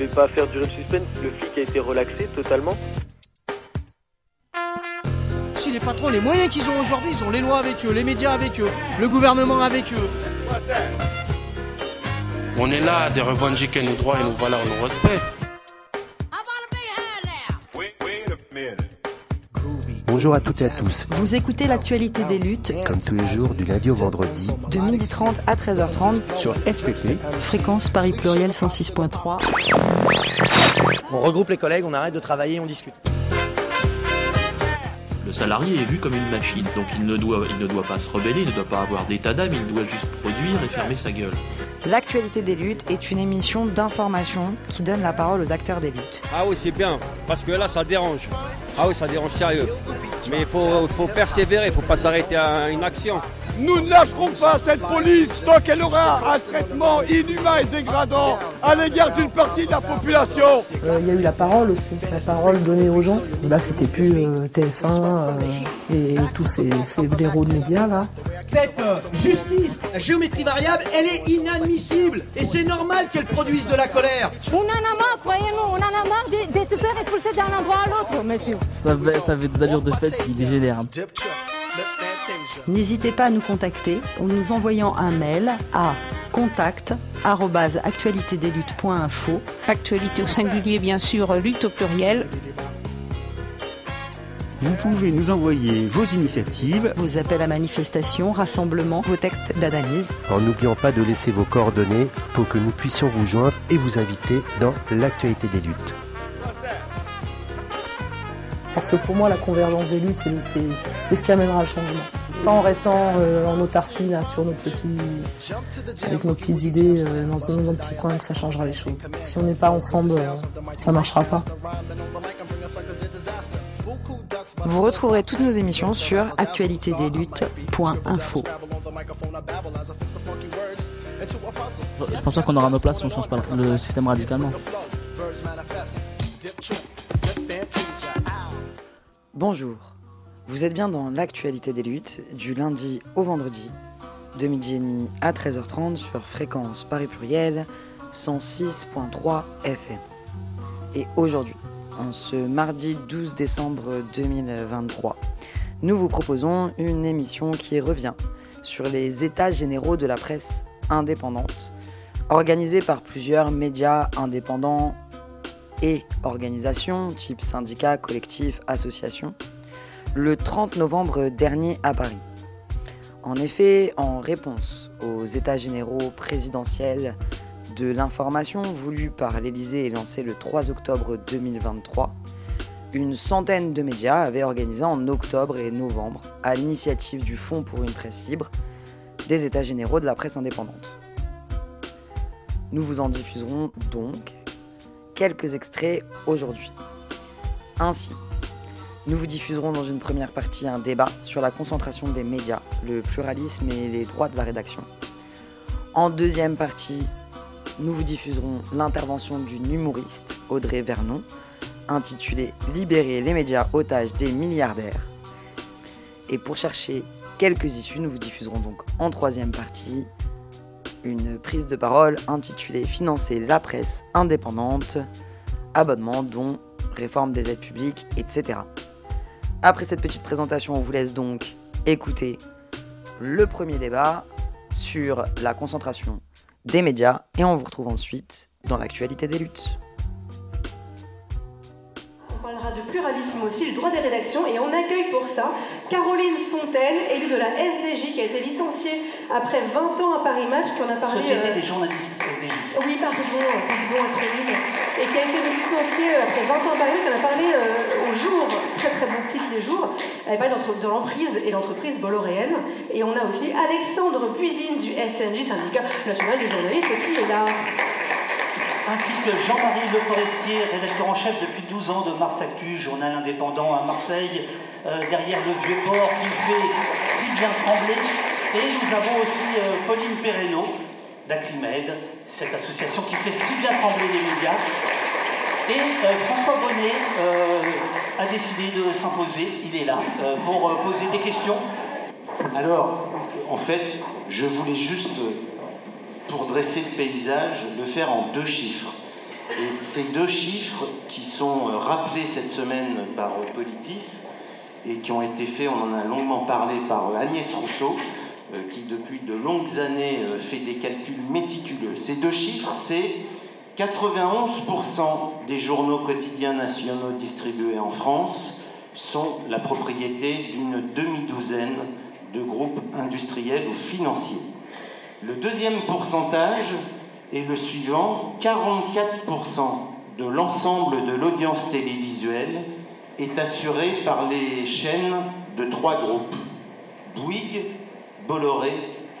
devait pas faire durer le suspense. Le flic a été relaxé totalement. Si les patrons, les moyens qu'ils ont aujourd'hui, ils ont les lois avec eux, les médias avec eux, le gouvernement avec eux. On est là de revendiquer nos droits et nos valeurs, nos respects. Bonjour à toutes et à tous. Vous écoutez l'actualité des luttes, Comme tous les jours, du lundi au vendredi, de 12h30 à 13h30, sur FPP. fréquence Paris Pluriel 106.3. On regroupe les collègues, on arrête de travailler, on discute. Le salarié est vu comme une machine, donc il ne doit, il ne doit pas se rebeller, il ne doit pas avoir d'état d'âme, il doit juste produire et fermer sa gueule. L'actualité des luttes est une émission d'information qui donne la parole aux acteurs des luttes. Ah oui, c'est bien, parce que là, ça dérange. Ah oui, ça dérange sérieux. Mais il faut, persévérer, il faut pas s'arrêter à une action. Nous ne lâcherons pas cette police tant qu'elle aura un traitement inhumain et dégradant à l'égard d'une partie de la population. Euh, Il y a eu la parole aussi, la parole donnée aux gens. Là, c'était plus euh, TF1 euh, et tous ces, ces blaireaux de médias là. Cette euh, justice, la géométrie variable, elle est inadmissible. Et c'est normal qu'elle produise de la colère. On en a marre, croyez-nous, on en a marre de, de se faire expulser d'un endroit à l'autre, monsieur. Ça avait, ça avait des allures de fête qui dégénèrent. N'hésitez pas à nous contacter en nous envoyant un mail à contact@actualitédesluttes.info. Actualité au singulier, bien sûr, lutte au pluriel. Vous pouvez nous envoyer vos initiatives Vos appels à manifestation, rassemblements, vos textes d'analyse. en n'oubliant pas de laisser vos coordonnées pour que nous puissions vous joindre et vous inviter dans l'actualité des luttes. Parce que pour moi, la convergence des luttes, c'est le- c'est c'est ce qui amènera le changement. C'est pas en restant euh, en autarcie là, sur nos petits, avec nos petites idées euh, dans, dans un petit coin que ça changera les choses. Si on n'est pas ensemble, euh, ça marchera pas. Vous retrouverez toutes nos émissions sur actualitédesluttes.info. Je pense pas qu'on aura nos places si on change pas le système radicalement. Bonjour, vous êtes bien dans l'actualité des luttes du lundi au vendredi, de midi et demi à 13h30 sur fréquence Paris Pluriel 106.3 FM. Et aujourd'hui, en ce mardi 12 décembre 2023, nous vous proposons une émission qui revient sur les états généraux de la presse indépendante, organisée par plusieurs médias indépendants et organisations, type syndicats, collectifs, associations, le 30 novembre dernier à Paris. En effet, en réponse aux États généraux présidentiels de l'information voulus par l'Élysée et lancés le 3 octobre 2023, une centaine de médias avaient organisé en octobre et novembre, à l'initiative du Fonds pour une presse libre, des États généraux de la presse indépendante. Nous vous en diffuserons donc quelques extraits aujourd'hui. Ainsi, nous vous diffuserons dans une première partie un débat sur la concentration des médias, le pluralisme et les droits de la rédaction. En deuxième partie, nous vous diffuserons l'intervention d'une humoriste, Audrey Vernon, intitulée Libérer les médias otages des milliardaires. Et pour chercher quelques issues, nous vous diffuserons donc en troisième partie une prise de parole intitulée Financer la presse indépendante, abonnement, dons, réforme des aides publiques, etc. Après cette petite présentation, on vous laisse donc écouter le premier débat sur la concentration des médias et on vous retrouve ensuite dans l'actualité des luttes. Parlera de pluralisme aussi, le droit des rédactions, et on accueille pour ça Caroline Fontaine, élue de la SDJ, qui a été licenciée après 20 ans à Paris Match, qui en a parlé. Société euh, des journalistes SDJ. Oui, pardon, pardon, acronyme. Et qui a été licenciée euh, après 20 ans à Paris Match, qui en a parlé euh, au jour, très très bon site les jours. Elle parle de l'emprise et l'entreprise bolloréenne. Et on a aussi Alexandre Puisine du SNJ, syndicat national des journalistes, qui est là. Ainsi que Jean-Marie Le Forestier, rédacteur en chef depuis 12 ans de Mars Actu, journal indépendant à Marseille, euh, derrière le vieux port qui fait si bien trembler. Et nous avons aussi euh, Pauline Perrello d'Aclimed, cette association qui fait si bien trembler les médias. Et euh, François Bonnet a décidé de s'imposer, il est là, pour poser des questions. Alors, en fait, je voulais juste, pour dresser le paysage, le faire en deux chiffres. Et ces deux chiffres qui sont rappelés cette semaine par Politis et qui ont été faits, on en a longuement parlé par Agnès Rousseau, qui depuis de longues années fait des calculs méticuleux. Ces deux chiffres, c'est 91% des journaux quotidiens nationaux distribués en France sont la propriété d'une demi-douzaine de groupes industriels ou financiers. Le deuxième pourcentage est le suivant 44% de l'ensemble de l'audience télévisuelle est assuré par les chaînes de trois groupes Bouygues, Bolloré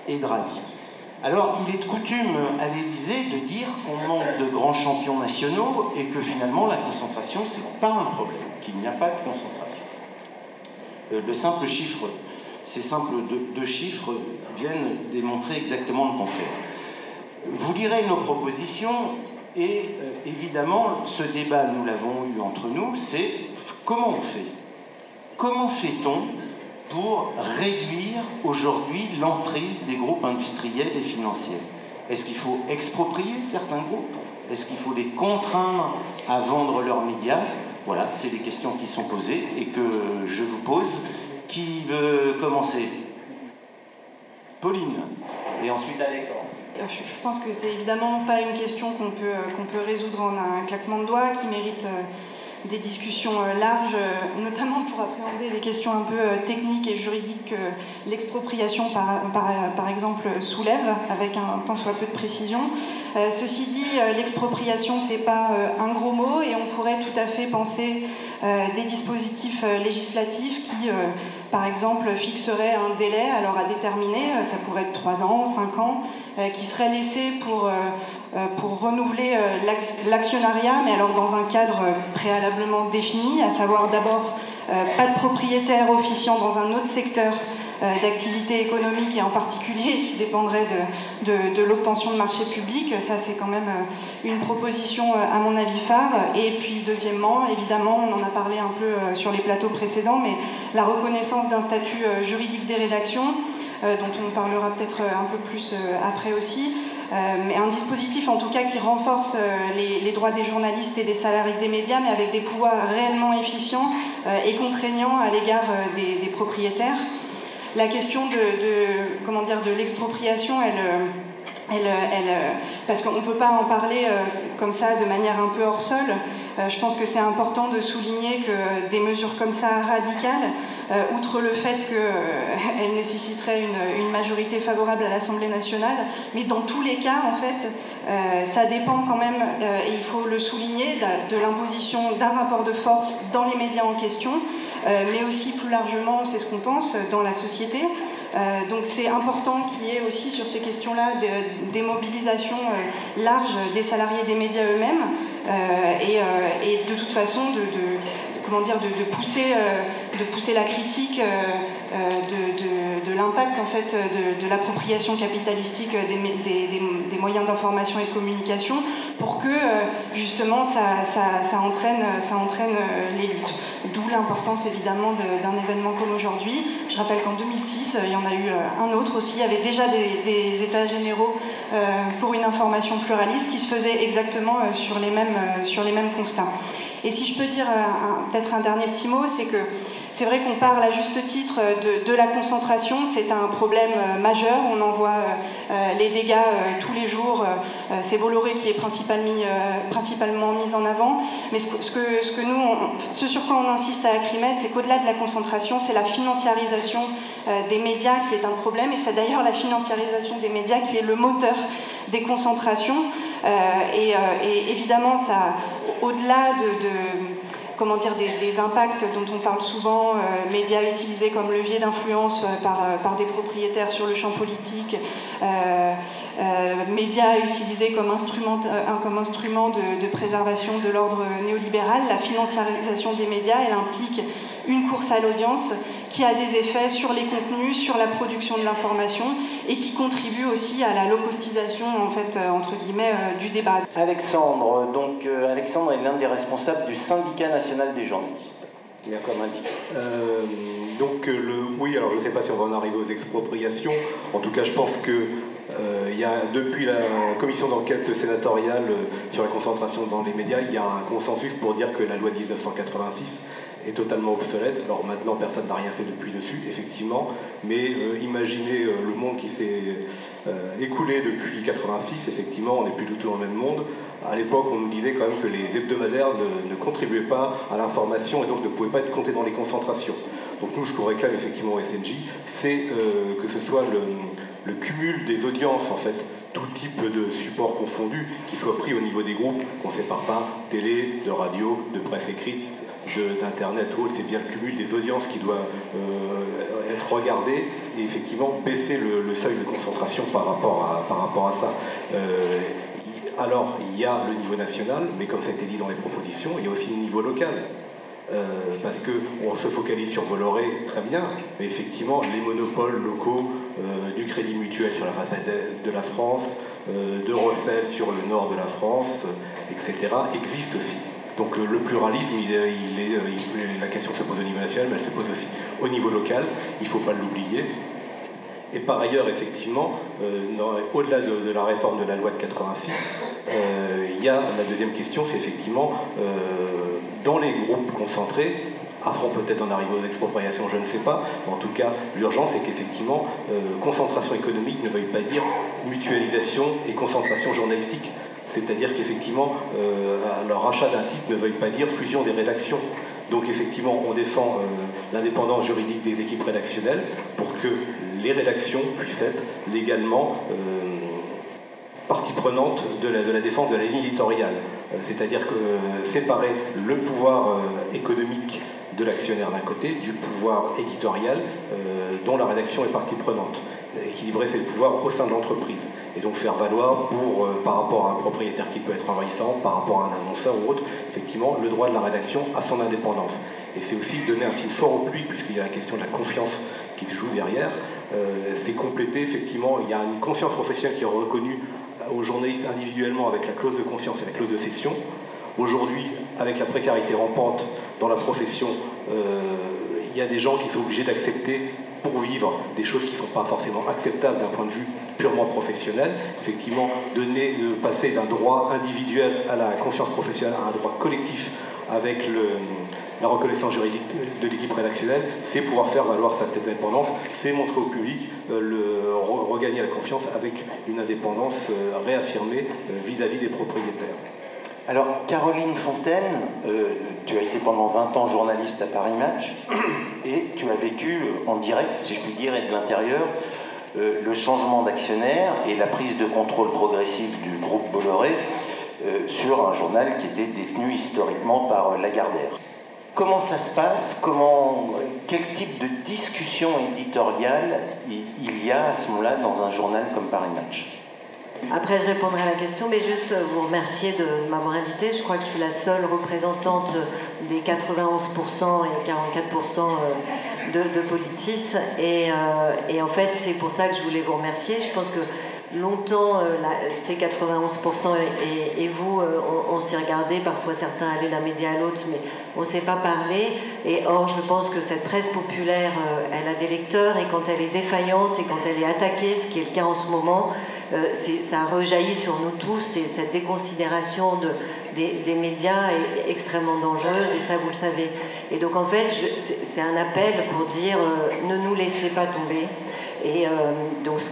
et Draghi. Alors, il est de coutume à l'Élysée de dire qu'on manque de grands champions nationaux et que finalement la concentration, ce n'est pas un problème, qu'il n'y a pas de concentration. Euh, le simple chiffre, ces simples deux, chiffres viennent démontrer exactement le contraire. Vous lirez nos propositions et euh, évidemment, ce débat, nous l'avons eu entre nous, c'est comment on fait? Comment fait-on pour réduire aujourd'hui l'emprise des groupes industriels et financiers? Est-ce qu'il faut exproprier certains groupes? Est-ce qu'il faut les contraindre à vendre leurs médias? Voilà, c'est des questions qui sont posées et que je vous pose. Qui veut commencer? Pauline et ensuite Alexandre. Je pense que c'est évidemment pas une question qu'on peut, qu'on peut résoudre en un claquement de doigts, qui mérite euh, des discussions euh, larges, euh, notamment pour appréhender les questions un peu euh, techniques et juridiques que l'expropriation, par, par, exemple, soulève, avec un tant soit peu de précision. ceci dit, l'expropriation, c'est pas un gros mot et on pourrait tout à fait penser des dispositifs législatifs qui, par exemple, fixeraient un délai alors à déterminer, ça pourrait être 3 ans, 5 ans, qui serait laissé pour euh, pour renouveler euh, l'actionnariat, mais alors dans un cadre préalablement défini, à savoir d'abord euh, pas de propriétaire officiant dans un autre secteur d'activité économique et en particulier qui dépendrait de, l'obtention de marchés publics. Ça, c'est quand même une proposition à mon avis phare. Et puis, deuxièmement, évidemment, on en a parlé un peu sur les plateaux précédents, mais la reconnaissance d'un statut juridique des rédactions, dont on parlera peut-être un peu plus après aussi. Euh, mais un dispositif en tout cas qui renforce euh, les, droits des journalistes et des salariés des médias, mais avec des pouvoirs réellement efficients euh, et contraignants à l'égard des, propriétaires. La question de, comment dire, de l'expropriation, elle, elle, elle, parce qu'on ne peut pas en parler comme ça de manière un peu hors sol. je pense que c'est important de souligner que des mesures comme ça radicales, euh, outre le fait qu'elle euh, nécessiterait une, majorité favorable à l'Assemblée nationale. Mais dans tous les cas, en fait, euh, ça dépend quand même, et il faut le souligner, de, l'imposition d'un rapport de force dans les médias en question, mais aussi plus largement, c'est ce qu'on pense, dans la société. donc c'est important qu'il y ait aussi sur ces questions-là des, mobilisations larges des salariés des médias eux-mêmes et, de toute façon de, comment dire, de, pousser, euh, de pousser la critique euh, euh, de, l'impact en fait de, l'appropriation capitalistique des, moyens d'information et de communication pour que justement ça, entraîne, les luttes. D'où l'importance évidemment d'un événement comme aujourd'hui. Je rappelle qu'en 2006, il y en a eu un autre aussi. Il y avait déjà des, états généraux pour une information pluraliste qui se faisaient exactement sur les mêmes constats. Et si je peux dire peut-être un dernier petit mot, c'est que c'est vrai qu'on parle à juste titre de, la concentration, c'est un problème euh, majeur, on en voit euh, euh, les dégâts tous les jours, c'est Bolloré qui est principalement mis en avant, mais ce que, nous, ce sur quoi on insiste à Acrimed, c'est qu'au-delà de la concentration, c'est la financiarisation des médias qui est un problème, et c'est d'ailleurs la financiarisation des médias qui est le moteur des concentrations. et, évidemment, ça, au-delà de des, impacts dont on parle souvent, euh, médias utilisés comme levier d'influence euh, par, euh, par, des propriétaires sur le champ politique, médias utilisés comme instrument, de préservation de l'ordre néolibéral. La financiarisation des médias, elle implique une course à l'audience qui a des effets sur les contenus, sur la production de l'information et qui contribue aussi à la locostisation en fait euh, entre guillemets euh, du débat. Alexandre, donc euh, Alexandre est l'un des responsables du syndicat national des journalistes. Il a comme indiqué. donc le, oui, alors je ne sais pas si on va en arriver aux expropriations. En tout cas, je pense que il y a, depuis la commission d'enquête sénatoriale sur la concentration dans les médias, il y a un consensus pour dire que la loi de 1986 est totalement obsolète. Alors maintenant, personne n'a rien fait depuis dessus, effectivement, mais imaginez le monde qui s'est écoulé depuis 86, effectivement, on n'est plus du tout dans le même monde. À l'époque, on nous disait quand même que les hebdomadaires ne, contribuaient pas à l'information et donc ne pouvaient pas être comptés dans les concentrations. Donc nous, ce qu'on réclame effectivement au SNJ, c'est que ce soit le, le cumul des audiences, en fait, tout type de support confondu, qui soit pris au niveau des groupes, qu'on ne sépare pas, télé, de radio, de presse écrite, d'internet ou c'est bien le cumul des audiences qui doit euh, être regardé et effectivement baisser le, seuil de concentration par rapport à, ça. Euh, alors, il y a le niveau national, mais comme ça a été dit dans les propositions, il y a aussi le niveau local. Euh, parce qu'on se focalise sur Bolloré, très bien, mais effectivement, les monopoles locaux euh, du crédit mutuel sur la façade de la France, de Rossel sur le nord de la France, etc., existent aussi. Donc le pluralisme, est, la question se pose au niveau national, mais elle se pose aussi au niveau local, il ne faut pas l'oublier. Et par ailleurs, effectivement, au-delà de, la réforme de la loi de 86, il y a la deuxième question, c'est effectivement dans les groupes concentrés, avant peut-être en arriver aux expropriations, je ne sais pas. Mais en tout cas, l'urgence est qu'effectivement, euh, concentration économique ne veuille pas dire mutualisation et concentration journalistique. C'est-à-dire qu'effectivement, euh, leur achat d'un titre ne veuille pas dire fusion des rédactions. Donc effectivement, on défend euh, l'indépendance juridique des équipes rédactionnelles pour que les rédactions puissent être légalement partie prenante de la, défense de la ligne éditoriale. Euh, c'est-à-dire que euh, séparer le pouvoir euh, économique de l'actionnaire d'un côté du pouvoir éditorial dont la rédaction est partie prenante. Équilibrer le pouvoir au sein de l'entreprise. Et donc faire valoir pour, par rapport à un propriétaire qui peut être envahissant, par rapport à un annonceur ou autre, effectivement, le droit de la rédaction à son indépendance. Et c'est aussi donner un signe fort au public, puisqu'il y a la question de la confiance qui se joue derrière. c'est compléter, effectivement, il y a une conscience professionnelle qui est reconnue aux journalistes individuellement avec la clause de conscience et la clause de cession. Aujourd'hui, avec la précarité rampante dans la profession, euh, il y a des gens qui sont obligés d'accepter pour vivre des choses qui ne sont pas forcément acceptables d'un point de vue purement professionnel. Effectivement, donner, de passer d'un droit individuel à la conscience professionnelle à un droit collectif avec la reconnaissance juridique de l'équipe rédactionnelle, c'est pouvoir faire valoir sa indépendance, c'est montrer au public, euh, le, regagner la confiance avec une indépendance euh, réaffirmée euh, vis-à-vis des propriétaires. Alors, Caroline Fontaine, tu as été pendant 20 ans journaliste à Paris Match et tu as vécu en direct, si je puis dire, et de l'intérieur, le changement d'actionnaire et la prise de contrôle progressive du groupe Bolloré sur un journal qui était détenu historiquement par Lagardère. Comment ça se passe? Comment, Quel type de discussion éditoriale il y a à ce moment-là dans un journal comme Paris Match? Après, je répondrai à la question, mais juste vous remercier de m'avoir invité. Je crois que je suis la seule représentante des 91% et 44% euh, de, de euh, et en fait, c'est pour ça que je voulais vous remercier. Je pense que longtemps, euh, ces 91% et, vous, euh, on, s'est regardé, parfois certains allaient d'un média à l'autre, mais on ne s'est pas parlé. Et or, je pense que cette presse populaire, euh, elle a des lecteurs, et quand elle est défaillante et quand elle est attaquée, ce qui est le cas en ce moment, ça rejaillit sur nous tous, et cette déconsidération de, des, médias est extrêmement dangereuse, et ça, vous le savez. Et donc, en fait, c'est un appel pour dire, ne nous laissez pas tomber. Et, euh, donc ce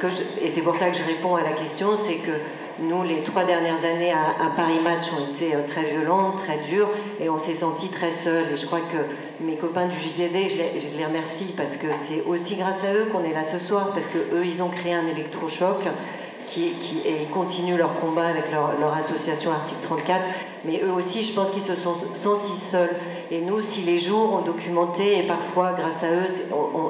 c'est pour ça que je réponds à la question, c'est que nous, les trois dernières années à, Paris Match ont été euh, très violentes, très dures, et on s'est senti très seuls. Et je crois que mes copains du JDD, je les, je les remercie parce que c'est aussi grâce à eux qu'on est là ce soir, parce que eux, ils ont créé un électrochoc. Qui, et ils continuent leur combat avec leur, association Article 34, mais eux aussi, je pense qu'ils se sont sentis seuls. Et nous, si les jours ont documenté, et parfois, grâce à eux,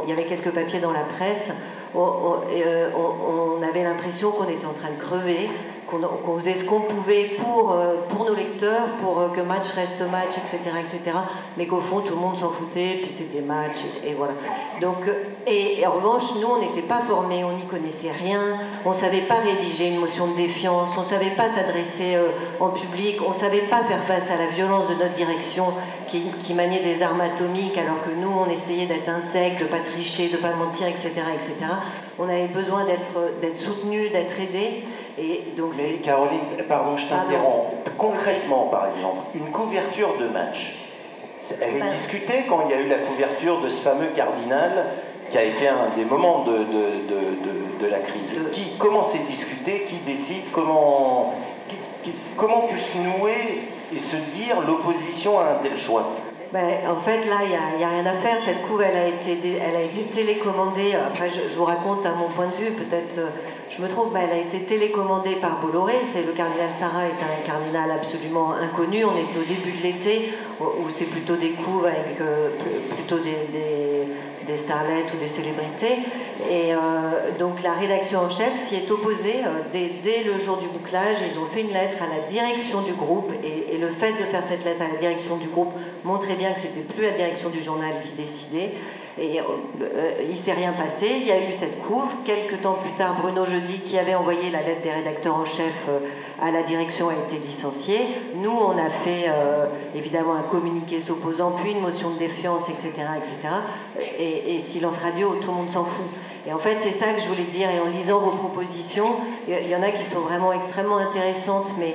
il y avait quelques papiers dans la presse, euh, on, avait l'impression qu'on était en train de crever, qu'on faisait ce qu'on pouvait pour, euh, pour nos lecteurs, pour euh, que match reste match, etc., etc., mais qu'au fond tout le monde s'en foutait, puis c'était match, et, voilà. Donc, et, en revanche, nous, on n'était pas formés, on n'y connaissait rien, on ne savait pas rédiger une motion de défiance, on ne savait pas s'adresser en public, on ne savait pas faire face à la violence de notre direction qui, qui, maniait des armes atomiques, alors que nous, on essayait d'être intègre, de ne pas tricher, de ne pas mentir, etc., etc on avait besoin d'être soutenu, d'être aidé. Et donc Mais Caroline, pardon, je t'interromps. Concrètement, par exemple, une couverture de match, elle est discutée quand il y a eu la couverture de ce fameux cardinal qui a été un des moments de, de, de, de la crise. Qui, comment c'est discuté? Qui décide? Comment, comment peut se nouer et se dire l'opposition à un tel choix? Ben, en fait, là, il n'y a, rien à faire. Cette couve, elle a été, elle a été télécommandée. Après, je, vous raconte à mon point de vue, peut-être euh, je me trompe, ben, elle a été télécommandée par Bolloré. C'est le cardinal Sarah est un cardinal absolument inconnu. On était au début de l'été, où c'est plutôt des couves avec euh, plutôt des starlets ou des célébrités. Et euh, donc la rédaction en chef s'y est opposée euh, dès, le jour du bouclage. Ils ont fait une lettre à la direction du groupe et, le fait de faire cette lettre à la direction du groupe montrait bien que c'était plus la direction du journal qui décidait. Et euh, il s'est rien passé. Il y a eu cette couve. Quelques temps plus tard, Bruno Jeudi, qui avait envoyé la lettre des rédacteurs en chef à la direction, a été licencié. Nous, on a fait évidemment un communiqué s'opposant, puis une motion de défiance, etc., etc. Et, silence radio, tout le monde s'en fout. Et en fait, c'est ça que je voulais dire. Et en lisant vos propositions, il y en a qui sont vraiment extrêmement intéressantes, mais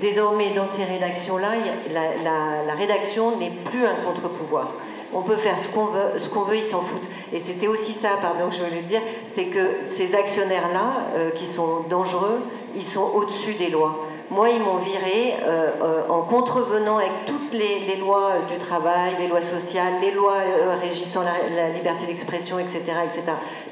désormais, dans ces rédactions-là, la, rédaction n'est plus un contre-pouvoir. On peut faire ce qu'on veut, veut, ils s'en foutent. Et c'était aussi ça, pardon, que je voulais dire, c'est que ces actionnaires-là, euh, qui sont dangereux, ils sont au-dessus des lois. Moi, ils m'ont viré euh, euh, en contrevenant avec toutes les, lois du travail, les lois sociales, les lois régissant la, liberté d'expression, etc., etc.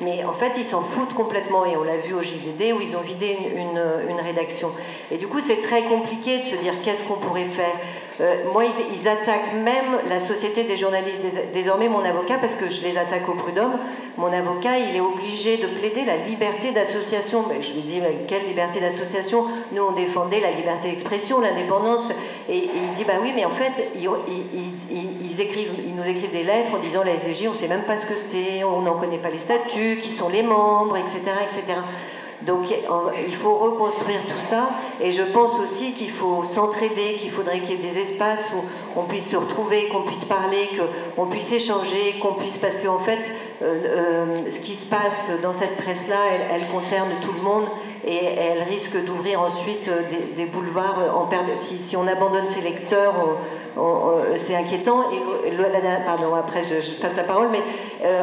Mais en fait, ils s'en foutent complètement, et on l'a vu au JDD où ils ont vidé une, une rédaction. Et du coup, c'est très compliqué de se dire qu'est-ce qu'on pourrait faire? Euh, moi, ils, attaquent même la Société des journalistes, désormais mon avocat, parce que je les attaque au prud'homme. Mon avocat, il est obligé de plaider la liberté d'association. Mais je lui dis, quelle liberté d'association? Nous, on défendait la liberté d'expression, l'indépendance. Et, il dit, bah oui, mais en fait, ils, ils, écrivent, ils nous écrivent des lettres en disant, la SDJ, on ne sait même pas ce que c'est, on n'en connaît pas les statuts, qui sont les membres, etc., etc. Donc il faut reconstruire tout ça et je pense aussi qu'il faut s'entraider, qu'il faudrait qu'il y ait des espaces où on puisse se retrouver, qu'on puisse parler, qu'on puisse échanger, qu'on puisse parce qu'en fait euh, euh, ce qui se passe dans cette presse-là, elle, concerne tout le monde et elle risque d'ouvrir ensuite euh, des, boulevards en si, si, on abandonne ses lecteurs. C'est inquiétant. Et, pardon, après je, passe la parole, mais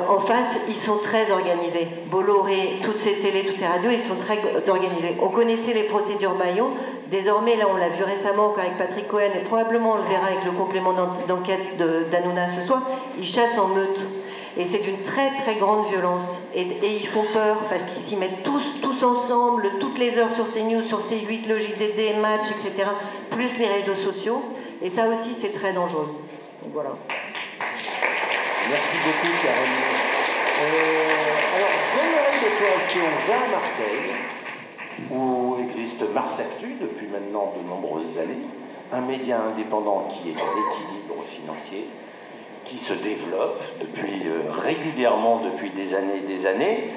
en face, ils sont très organisés. Bolloré, toutes ces télés, toutes ces radios, ils sont très organisés. On connaissait les procédures Bayon. Désormais, là, on l'a vu récemment avec Patrick Cohen, et probablement on le verra avec le complément d'enquête d'Anouna ce soir. Ils chassent en meute. Et c'est une très très grande violence. Et, ils font peur parce qu'ils s'y mettent tous, tous ensemble, toutes les heures sur CNews, sur C8, le JDD, Match, etc., plus les réseaux sociaux. Et ça aussi, c'est très dangereux. Voilà. Merci beaucoup, Caroline. Euh, alors, j'aimerais de si va à Marseille, où existe Mars Actu depuis maintenant de nombreuses années, un média indépendant qui est en équilibre financier, qui se développe depuis, euh, régulièrement depuis des années et des années.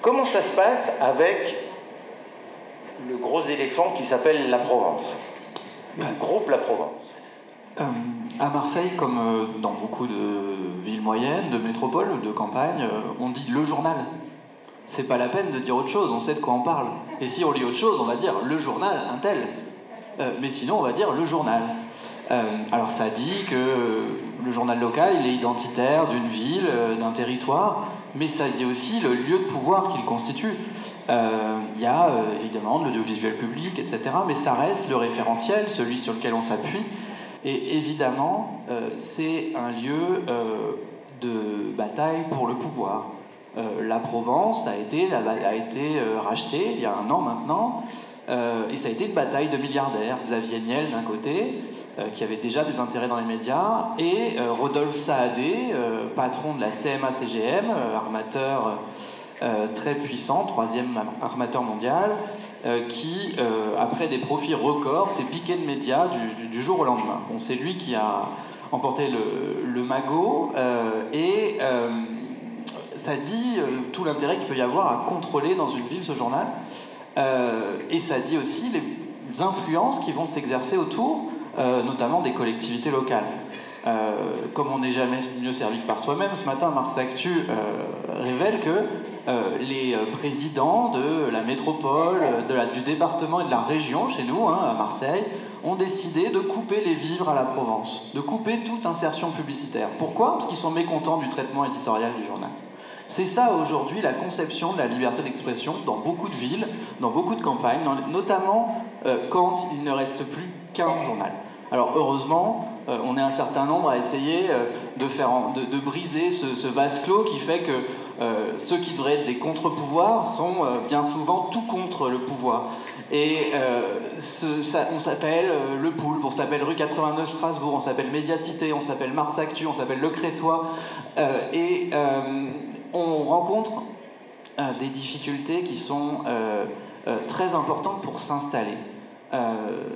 Comment ça se passe avec le gros éléphant qui s'appelle la Provence? Le groupe La Provence euh, à Marseille, comme euh, dans beaucoup de villes moyennes, de métropoles, de campagnes, on dit le journal. C'est pas la peine de dire autre chose, on sait de quoi on parle. Et si on lit autre chose, on va dire le journal, un tel. mais sinon, on va dire le journal. alors ça dit que le journal local, il est identitaire d'une ville, euh, d'un territoire, mais ça dit aussi le lieu de pouvoir qu'il constitue. Euh, il y a euh, évidemment de l'audiovisuel public, etc., mais ça reste le référentiel, celui sur lequel on s'appuie. Et évidemment, c'est un lieu de bataille pour le pouvoir. la Provence a été, a été rachetée il y a un an maintenant, et ça a été une bataille de milliardaires. Xavier Niel d'un côté, euh, qui avait déjà des intérêts dans les médias, et euh, Rodolphe Saadé, euh, patron de la CMA-CGM, armateur très puissant, troisième armateur mondial, qui, après des profits records, s'est piqué de médias du, jour au lendemain. Bon, c'est lui qui a emporté le magot, et ça dit tout l'intérêt qu'il peut y avoir à contrôler dans une ville ce journal, et ça dit aussi les influences qui vont s'exercer autour euh, notamment des collectivités locales. Euh, comme on n'est jamais mieux servi que par soi-même, ce matin, Mars Actu euh, révèle que les présidents de la métropole, du département et de la région, chez nous, hein, à Marseille, ont décidé de couper les vivres à la Provence, de couper toute insertion publicitaire. Pourquoi? Parce qu'ils sont mécontents du traitement éditorial du journal. C'est ça aujourd'hui la conception de la liberté d'expression dans beaucoup de villes, dans beaucoup de campagnes, notamment euh, quand il ne reste plus qu'un journal. Alors heureusement, euh, on est un certain nombre à essayer euh, de, faire de, briser ce, vase clos qui fait que ceux qui devraient être des contre-pouvoirs sont bien souvent tout contre le pouvoir. Et on s'appelle Le Poulpe, on s'appelle Rue 89 Strasbourg, on s'appelle Médiacité, on s'appelle Mars Actu, on s'appelle Le Crétois. et on rencontre euh, des difficultés qui sont euh, euh, très importantes pour s'installer.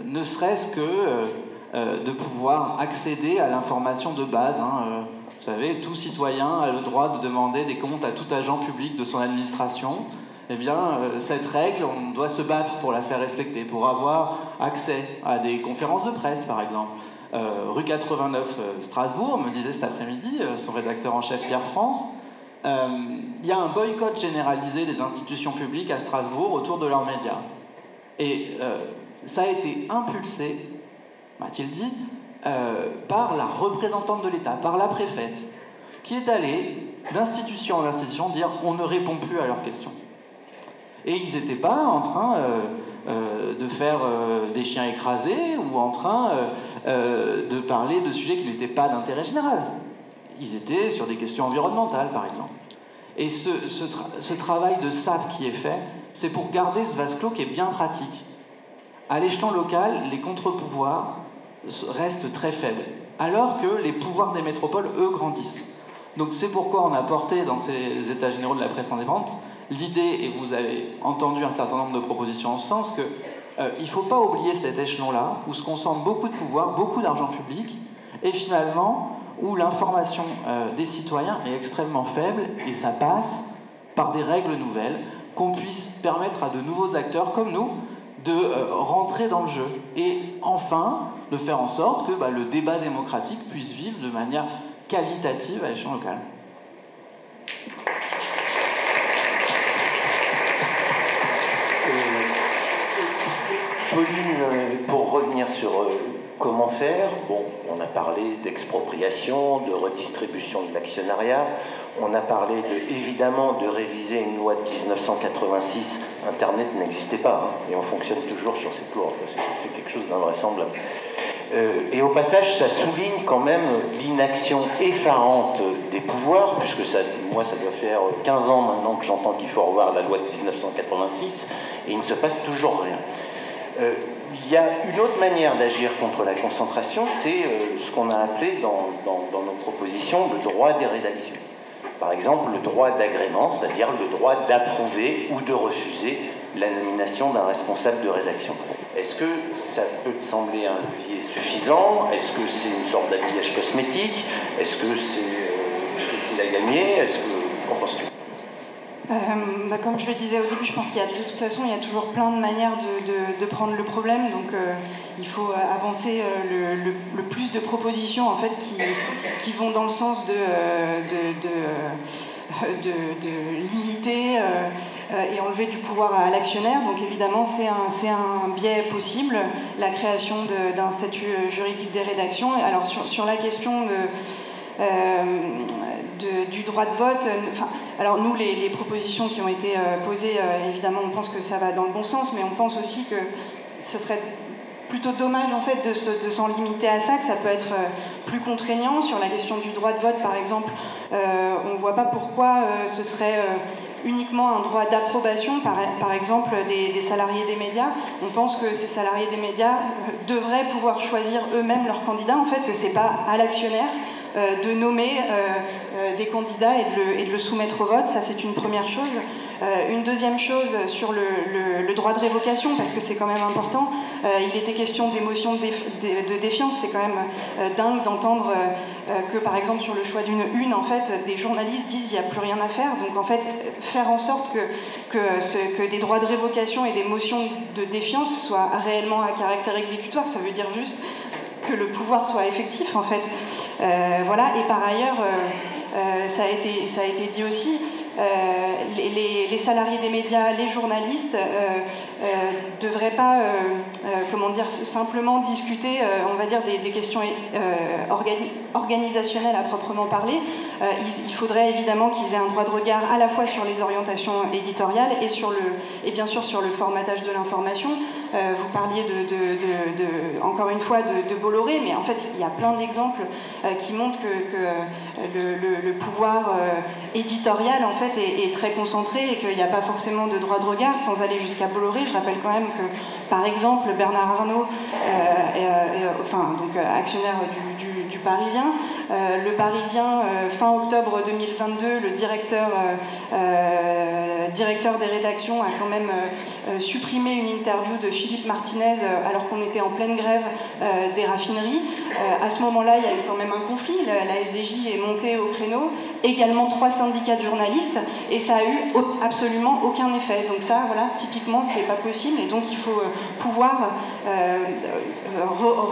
ne serait-ce que de pouvoir accéder à l'information de base. Hein, vous savez, tout citoyen a le droit de demander des comptes à tout agent public de son administration. Eh bien, cette règle, on doit se battre pour la faire respecter, pour avoir accès à des conférences de presse, par exemple. rue 89 Strasbourg, me disait cet après-midi son rédacteur en chef Pierre France, il y a un boycott généralisé des institutions publiques à Strasbourg autour de leurs médias. Et euh, ça a été impulsé, m'a-t-il dit, euh, par la représentante de l'État, par la préfète, qui est allée d'institution en institution dire on ne répond plus à leurs questions. Et ils n'étaient pas en train de faire des chiens écrasés ou en train de parler de sujets qui n'étaient pas d'intérêt général ils étaient sur des questions environnementales, par exemple. Et ce, travail de SAP qui est fait, c'est pour garder ce vase clos qui est bien pratique. À l'échelon local, les contre-pouvoirs restent très faibles, alors que les pouvoirs des métropoles, eux, grandissent. Donc c'est pourquoi on a porté dans ces états généraux de la presse indépendante l'idée, et vous avez entendu un certain nombre de propositions en ce sens, qu'il euh, ne faut pas oublier cet échelon-là, où se concentre beaucoup de pouvoir, beaucoup d'argent public, et finalement, où l'information euh, des citoyens est extrêmement faible et ça passe par des règles nouvelles, qu'on puisse permettre à de nouveaux acteurs comme nous de euh, rentrer dans le jeu et enfin de faire en sorte que bah, le débat démocratique puisse vivre de manière qualitative à l'échelle locale. Pauline, pour revenir sur Comment faire? Bon, on a parlé d'expropriation, de redistribution de l'actionnariat, on a parlé de, évidemment de réviser une loi de 1986. Internet n'existait pas, hein, et on fonctionne toujours sur cette loi. c'est quelque chose d'invraisemblable. Euh, et au passage, ça souligne quand même l'inaction effarante des pouvoirs, puisque ça, moi, ça doit faire 15 ans maintenant que j'entends qu'il faut revoir la loi de 1986, et il ne se passe toujours rien. Euh, il y a une autre manière d'agir contre la concentration, c'est euh, ce qu'on a appelé dans, nos propositions le droit des rédactions. Par exemple, le droit d'agrément, c'est-à-dire le droit d'approuver ou de refuser la nomination d'un responsable de rédaction. Est-ce que ça peut te sembler un levier suffisant? Est-ce que c'est une sorte d'habillage cosmétique? Est-ce que c'est euh, à gagner? Est-ce que qu'en euh, bah, comme je le disais au début, je pense qu'il y a de toute façon, il y a toujours plein de manières de, prendre le problème. Donc euh, il faut avancer euh, le, plus de propositions en fait, qui, vont dans le sens de, limiter et enlever du pouvoir à l'actionnaire. Donc évidemment, c'est un, un, biais possible, la création d'un statut juridique des rédactions. Alors sur, sur la question de du droit de vote. Euh, alors nous, les, propositions qui ont été euh, posées, euh, évidemment, on pense que ça va dans le bon sens, mais on pense aussi que ce serait plutôt dommage en fait de, s'en limiter à ça, que ça peut être plus contraignant sur la question du droit de vote, par exemple. on ne voit pas pourquoi ce serait uniquement un droit d'approbation, par, exemple, des, des, salariés des médias. On pense que ces salariés des médias devraient pouvoir choisir eux-mêmes leurs candidats, en fait, que c'est pas à l'actionnaire euh, de nommer euh, euh, des candidats et de, le, soumettre au vote. Ça, c'est une première chose. une deuxième chose sur le, droit de révocation, parce que c'est quand même important. il était question d'émotion de, de, défiance. C'est quand même dingue d'entendre que, par exemple, sur le choix d'une une, en fait, des journalistes disent qu'il n'y a plus rien à faire. Donc, en fait, faire en sorte que des droits de révocation et des motions de défiance soient réellement à caractère exécutoire, ça veut dire juste que le pouvoir soit effectif en fait. Euh, voilà, et par ailleurs, euh, euh, ça, a été, ça a été dit aussi, les, salariés des médias, les journalistes ne devraient pas, comment dire, simplement discuter, on va dire, des, questions organisationnelles à proprement parler. Il, faudrait évidemment qu'ils aient un droit de regard à la fois sur les orientations éditoriales et, sur le, et bien sûr sur le formatage de l'information. Vous parliez encore une fois de, Bolloré, mais en fait il y a plein d'exemples qui montrent que, le, pouvoir éditorial en fait est, très concentré et qu'il n'y a pas forcément de droit de regard sans aller jusqu'à Bolloré. Je rappelle quand même que par exemple Bernard Arnault, enfin donc actionnaire du Parisien. Euh, le Parisien, euh, fin octobre 2022, le directeur, euh, directeur des rédactions a quand même supprimé une interview de Philippe Martinez alors qu'on était en pleine grève des raffineries. à ce moment-là, il y a eu quand même un conflit. La, SDJ est montée au créneau, également trois syndicats de journalistes, et ça a eu absolument aucun effet. Donc ça, voilà, typiquement, c'est pas possible, et donc il faut pouvoir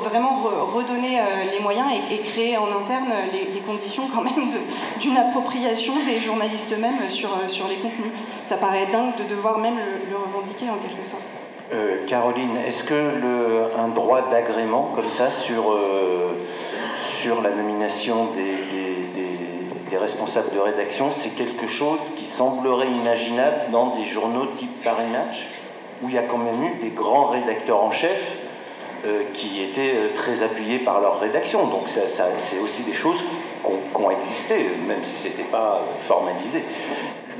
vraiment redonner les moyens et, créer en interne les, conditions quand même d'une appropriation des journalistes eux-mêmes sur, sur les contenus. Ça paraît dingue de devoir même le, revendiquer en quelque sorte. Euh, Caroline, est-ce que un droit d'agrément comme ça sur, euh, sur la nomination des, des, des, responsables de rédaction, c'est quelque chose qui semblerait imaginable dans des journaux type Paris Match, où il y a quand même eu des grands rédacteurs en chef euh, qui étaient euh, très appuyés par leur rédaction. Donc c'est aussi des choses qui ont, existé, même si ce n'était pas formalisé.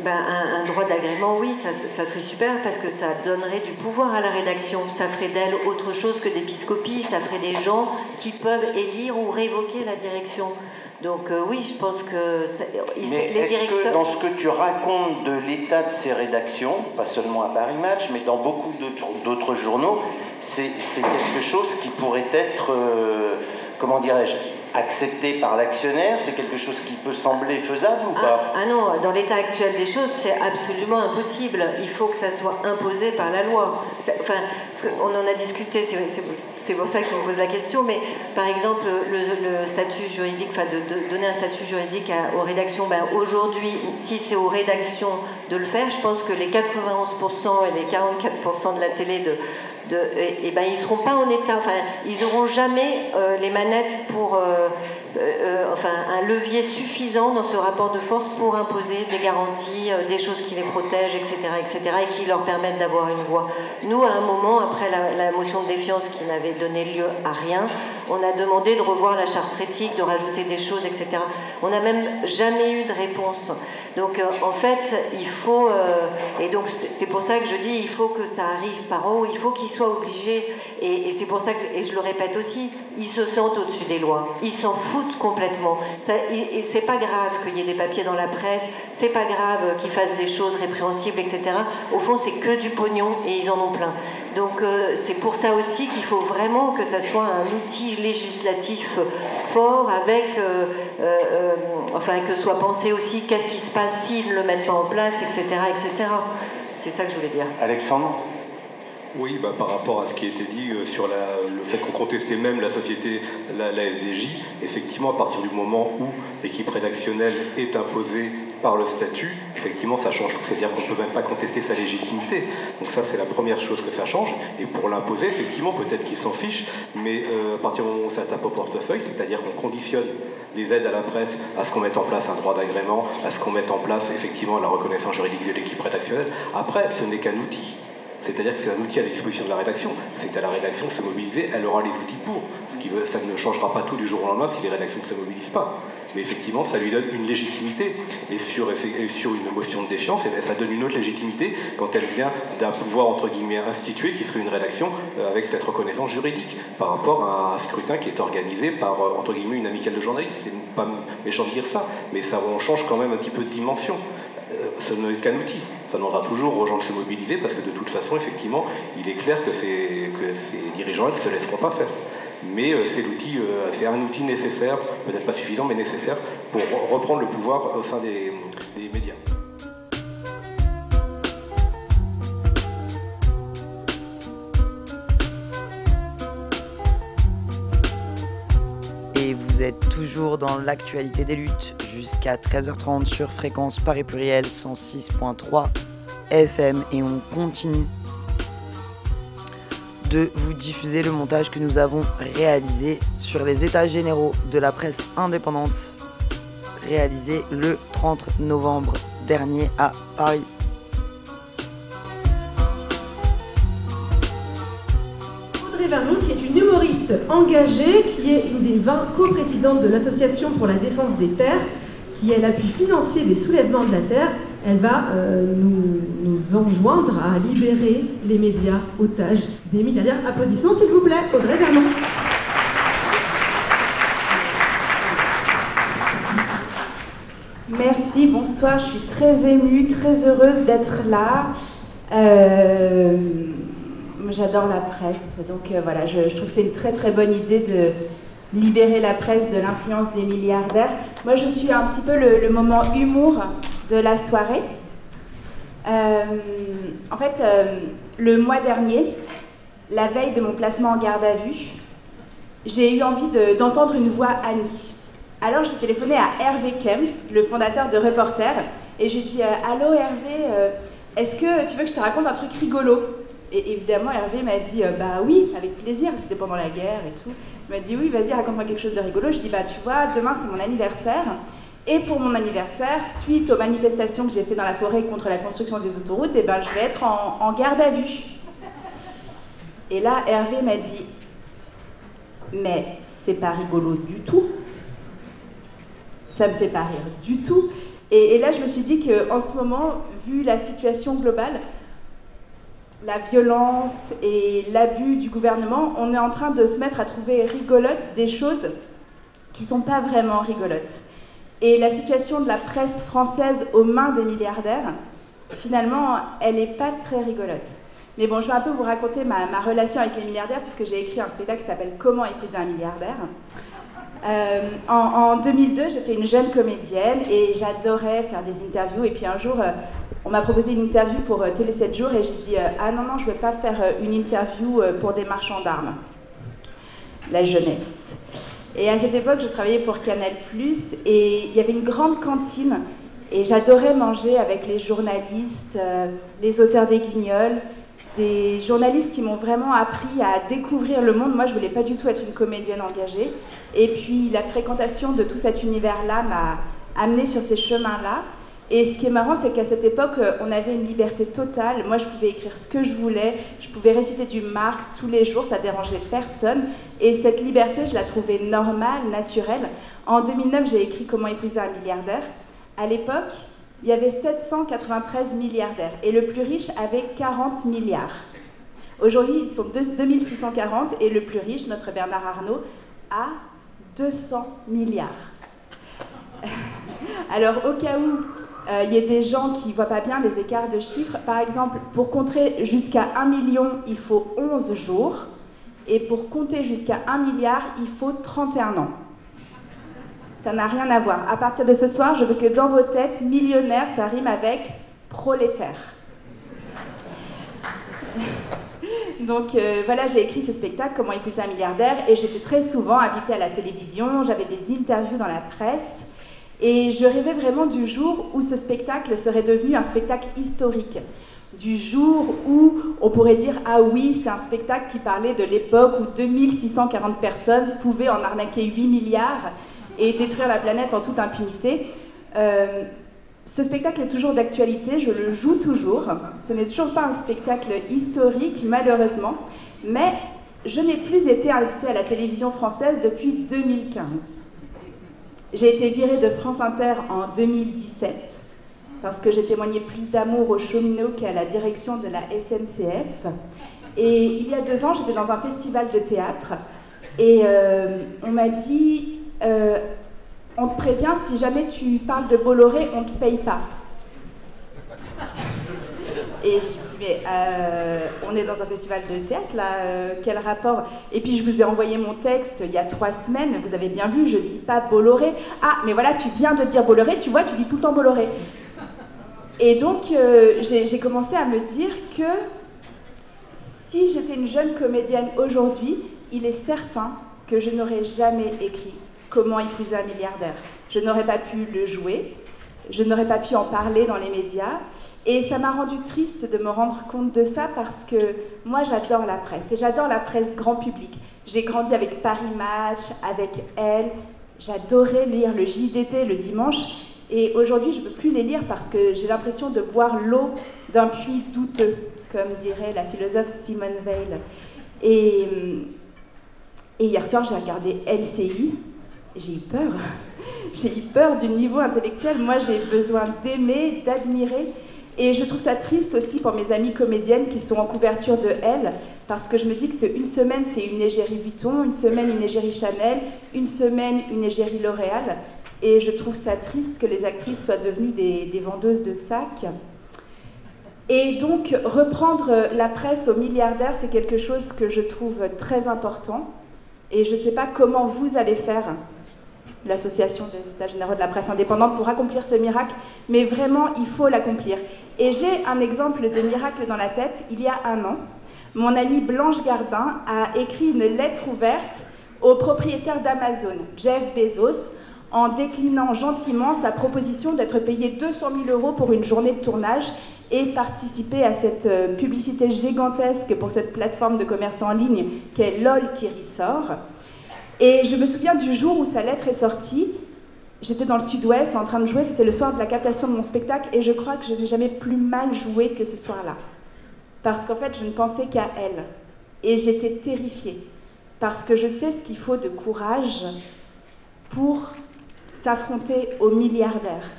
Ben, un, droit d'agrément, oui, ça, ça, serait super parce que ça donnerait du pouvoir à la rédaction. Ça ferait d'elle autre chose que d'épiscopie. Ça ferait des gens qui peuvent élire ou révoquer la direction. Donc euh, oui, je pense que mais les directeurs... Que dans ce que tu racontes de l'état de ces rédactions, pas seulement à Paris Match, mais dans beaucoup d'autres journaux, c'est quelque chose qui pourrait être, euh, comment dirais-je, accepté par l'actionnaire C'est quelque chose qui peut sembler faisable ou pas? ah, ah, non, dans l'état actuel des choses, c'est absolument impossible. Il faut que ça soit imposé par la loi. Enfin, on en a discuté, c'est pour ça qu'il me pose la question, mais par exemple, le, statut juridique, enfin, de, donner un statut juridique aux rédactions, ben, aujourd'hui, si c'est aux rédactions de le faire, je pense que les 91% et les 44% de la télé de, et, eh ben, ils ne seront pas en état, enfin, ils n'auront jamais euh, les manettes pour, euh, euh, enfin, un levier suffisant dans ce rapport de force pour imposer des garanties, des choses qui les protègent, etc., etc., et qui leur permettent d'avoir une voix. Nous, à un moment, après la, motion de défiance qui n'avait donné lieu à rien, on a demandé de revoir la charte éthique, de rajouter des choses, etc. On n'a même jamais eu de réponse. Donc euh, en fait, il faut, euh, et donc c'est pour ça que je dis, il faut que ça arrive par haut, il faut qu'ils soient obligés, et, c'est pour ça que, et je le répète aussi, ils se sentent au-dessus des lois, ils s'en foutent complètement. Et, c'est pas grave qu'il y ait des papiers dans la presse, c'est pas grave qu'ils fassent des choses répréhensibles, etc. Au fond, c'est que du pognon et ils en ont plein. Donc euh, c'est pour ça aussi qu'il faut vraiment que ça soit un outil législatif fort avec, enfin que soit pensé aussi qu'est-ce qui se passe s'ils ne le mettent pas en place, etc. etc. C'est ça que je voulais dire. Alexandre? Oui, bah, par rapport à ce qui a été dit euh, sur le fait qu'on contestait même la société, la, SDJ, effectivement, à partir du moment où l'équipe rédactionnelle est imposée par le statut, effectivement, ça change tout. C'est-à-dire qu'on ne peut même pas contester sa légitimité. Donc ça, c'est la première chose que ça change. Et pour l'imposer, effectivement, peut-être qu'ils s'en fichent, mais euh, à partir du moment où ça tape au portefeuille, c'est-à-dire qu'on conditionne les aides à la presse à ce qu'on mette en place un droit d'agrément, à ce qu'on mette en place effectivement la reconnaissance juridique de l'équipe rédactionnelle. Après, ce n'est qu'un outil. C'est-à-dire que c'est un outil à disposition de la rédaction. C'est à la rédaction de se mobiliser, elle aura les outils pour. Ce qui veut, ça ne changera pas tout du jour au lendemain si les rédactions ne se mobilisent pas. Mais effectivement, ça lui donne une légitimité. Et sur, sur une motion de défiance, eh ben, ça donne une autre légitimité quand elle vient d'un pouvoir, entre guillemets, institué, qui serait une rédaction euh, avec cette reconnaissance juridique, par rapport à un scrutin qui est organisé par, euh, entre guillemets, une amicale de journalistes. C'est pas méchant de dire ça, mais ça on change quand même un petit peu de dimension. Ce n'est qu'un outil ça demandera toujours aux gens de se mobiliser parce que de toute façon, effectivement, il est clair que ces, que ces dirigeants ne se laisseront pas faire. Mais euh, euh, c'est un outil nécessaire, peut-être pas suffisant, mais nécessaire pour reprendre le pouvoir au sein des médias. Vous êtes toujours dans l'actualité des luttes jusqu'à 13h30 sur fréquence Paris Pluriel 106.3 FM et on continue de vous diffuser le montage que nous avons réalisé sur les états généraux de la presse indépendante réalisé le 30 novembre dernier à Paris. Audrey Vernon, qui est une humoriste engagée, qui est une des 20 coprésidentes de l'Association pour la défense des terres, qui est l'appui financier des soulèvements de la terre, elle va euh, nous, nous, enjoindre à libérer les médias otages des milliardaires. Applaudissements s'il vous plaît, Audrey Vernon. Merci, bonsoir, je suis très émue, très heureuse d'être là. Euh, J'adore la presse, donc euh, voilà, je, trouve que c'est une très très bonne idée de libérer la presse de l'influence des milliardaires. Moi, je suis un petit peu le, moment humour de la soirée. Euh, en fait, euh, le mois dernier, la veille de mon placement en garde à vue, j'ai eu envie d'entendre une voix amie. Alors j'ai téléphoné à Hervé Kempf, le fondateur de Reporter, et j'ai dit Allô Hervé, est-ce que tu veux que je te raconte un truc rigolo? Et évidemment, Hervé m'a dit euh, Bah oui, avec plaisir, c'était pendant la guerre et tout. Il m'a dit Oui, vas-y, raconte-moi quelque chose de rigolo. Je dis Bah tu vois, demain c'est mon anniversaire. Et pour mon anniversaire, suite aux manifestations que j'ai fait dans la forêt contre la construction des autoroutes, et ben, je vais être en, en garde à vue. Et là, Hervé m'a dit Mais c'est pas rigolo du tout. Ça me fait pas rire du tout. Et, et là, je me suis dit qu'en ce moment, vu la situation globale, la violence et l'abus du gouvernement, on est en train de se mettre à trouver rigolotes des choses qui sont pas vraiment rigolotes. Et la situation de la presse française aux mains des milliardaires, finalement, elle n'est pas très rigolote. Mais bon, je vais un peu vous raconter ma, relation avec les milliardaires, puisque j'ai écrit un spectacle qui s'appelle Comment épouser un milliardaire. Euh, en, en, 2002, j'étais une jeune comédienne et j'adorais faire des interviews. Et puis un jour, euh, on m'a proposé une interview pour euh, Télé 7 jours et j'ai dit euh, Ah non, non, je ne veux pas faire euh, une interview pour des marchands d'armes. La jeunesse. Et à cette époque, je travaillais pour Canal et il y avait une grande cantine. Et j'adorais manger avec les journalistes, les auteurs des guignols, des journalistes qui m'ont vraiment appris à découvrir le monde. Moi, je voulais pas du tout être une comédienne engagée. Et puis, la fréquentation de tout cet univers-là m'a amenée sur ces chemins-là. Et ce qui est marrant, c'est qu'à cette époque, on avait une liberté totale. Moi, je pouvais écrire ce que je voulais. Je pouvais réciter du Marx tous les jours. Ça dérangeait personne. Et cette liberté, je la trouvais normale, naturelle. En 2009, j'ai écrit Comment épouser un milliardaire. À l'époque, il y avait 793 milliardaires et le plus riche avait 40 milliards. Aujourd'hui, ils sont 2640 et le plus riche, notre Bernard Arnault, a 200 milliards. Alors, au cas où euh, il y a des gens qui ne voient pas bien les écarts de chiffres, par exemple, pour compter jusqu'à 1 million, il faut 11 jours, et pour compter jusqu'à 1 milliard, il faut 31 ans. Ça n'a rien à voir. À partir de ce soir, je veux que dans vos têtes, millionnaire, ça rime avec prolétaire. Donc euh, voilà, j'ai écrit ce spectacle, Comment épouser un milliardaire, et j'étais très souvent invitée à la télévision, j'avais des interviews dans la presse, et je rêvais vraiment du jour où ce spectacle serait devenu un spectacle historique. Du jour où on pourrait dire Ah oui, c'est un spectacle qui parlait de l'époque où 2640 personnes pouvaient en arnaquer 8 milliards et détruire la planète en toute impunité. Euh, ce spectacle est toujours d'actualité, je le joue toujours. Ce n'est toujours pas un spectacle historique, malheureusement, mais je n'ai plus été invitée à la télévision française depuis 2015. J'ai été virée de France Inter en 2017 parce que j'ai témoigné plus d'amour aux cheminots qu'à la direction de la SNCF. Et il y a deux ans, j'étais dans un festival de théâtre et euh, on m'a dit euh, on te prévient, si jamais tu parles de Bolloré, on ne te paye pas. Mais euh, on est dans un festival de théâtre, là, euh, quel rapport? Et puis je vous ai envoyé mon texte il y a trois semaines, vous avez bien vu, je dis pas Bolloré. Ah, mais voilà, tu viens de dire Bolloré, tu vois, tu dis tout le temps Bolloré. Et donc, euh, j'ai commencé à me dire que si j'étais une jeune comédienne aujourd'hui, il est certain que je n'aurais jamais écrit Comment épouser un milliardaire. Je n'aurais pas pu le jouer, je n'aurais pas pu en parler dans les médias. Et ça m'a rendu triste de me rendre compte de ça parce que moi j'adore la presse et j'adore la presse grand public. J'ai grandi avec Paris Match, avec Elle. J'adorais lire le JDT le dimanche et aujourd'hui je ne peux plus les lire parce que j'ai l'impression de boire l'eau d'un puits douteux, comme dirait la philosophe Simone Veil. Et, et hier soir j'ai regardé LCI, j'ai eu peur. J'ai eu peur du niveau intellectuel. Moi j'ai besoin d'aimer, d'admirer. Et je trouve ça triste aussi pour mes amies comédiennes qui sont en couverture de Elle, parce que je me dis que c'est une semaine c'est une égérie Vuitton, une semaine une égérie Chanel, une semaine une égérie L'Oréal. Et je trouve ça triste que les actrices soient devenues des, des vendeuses de sacs. Et donc reprendre la presse aux milliardaires, c'est quelque chose que je trouve très important. Et je ne sais pas comment vous allez faire l'association des États généraux de la presse indépendante pour accomplir ce miracle, mais vraiment, il faut l'accomplir. Et j'ai un exemple de miracle dans la tête. Il y a un an, mon amie Blanche Gardin a écrit une lettre ouverte au propriétaire d'Amazon, Jeff Bezos, en déclinant gentiment sa proposition d'être payé 200 000 euros pour une journée de tournage et participer à cette euh, publicité gigantesque pour cette plateforme de commerce en ligne qu'est LOL qui ressort. Et je me souviens du jour où sa lettre est sortie. J'étais dans le sud-ouest en train de jouer, c'était le soir de la captation de mon spectacle, et je crois que je n'ai jamais plus mal joué que ce soir-là. Parce qu'en fait, je ne pensais qu'à elle. Et j'étais terrifiée. Parce que je sais ce qu'il faut de courage pour s'affronter aux milliardaires.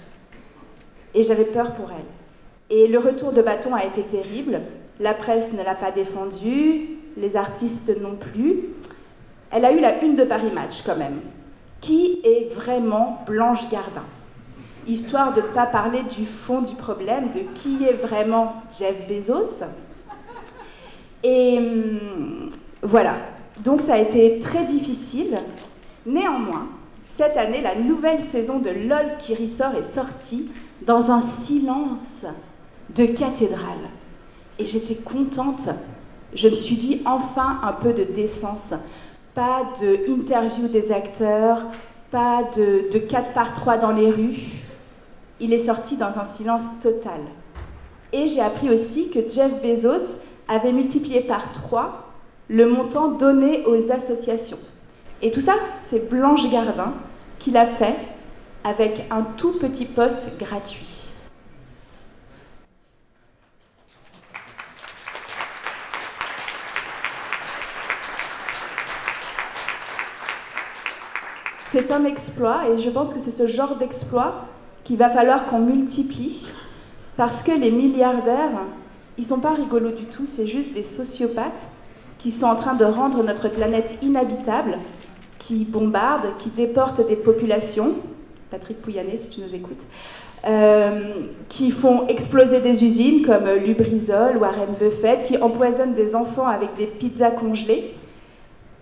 Et j'avais peur pour elle. Et le retour de bâton a été terrible. La presse ne l'a pas défendue, les artistes non plus elle a eu la une de Paris Match quand même. Qui est vraiment Blanche Gardin? Histoire de ne pas parler du fond du problème, de qui est vraiment Jeff Bezos. Et hum, voilà, donc ça a été très difficile. Néanmoins, cette année, la nouvelle saison de LOL qui ressort est sortie dans un silence de cathédrale. Et j'étais contente. Je me suis dit enfin un peu de décence pas de interview des acteurs, pas de, de 4 par 3 dans les rues. Il est sorti dans un silence total. Et j'ai appris aussi que Jeff Bezos avait multiplié par 3 le montant donné aux associations. Et tout ça, c'est Blanche Gardin qui l'a fait avec un tout petit poste gratuit. C'est un exploit et je pense que c'est ce genre d'exploit qu'il va falloir qu'on multiplie parce que les milliardaires, ils sont pas rigolos du tout, c'est juste des sociopathes qui sont en train de rendre notre planète inhabitable, qui bombardent, qui déportent des populations. Patrick Pouyanné, si tu nous écoutes. Euh, qui font exploser des usines comme Lubrizol, Warren Buffett, qui empoisonnent des enfants avec des pizzas congelées.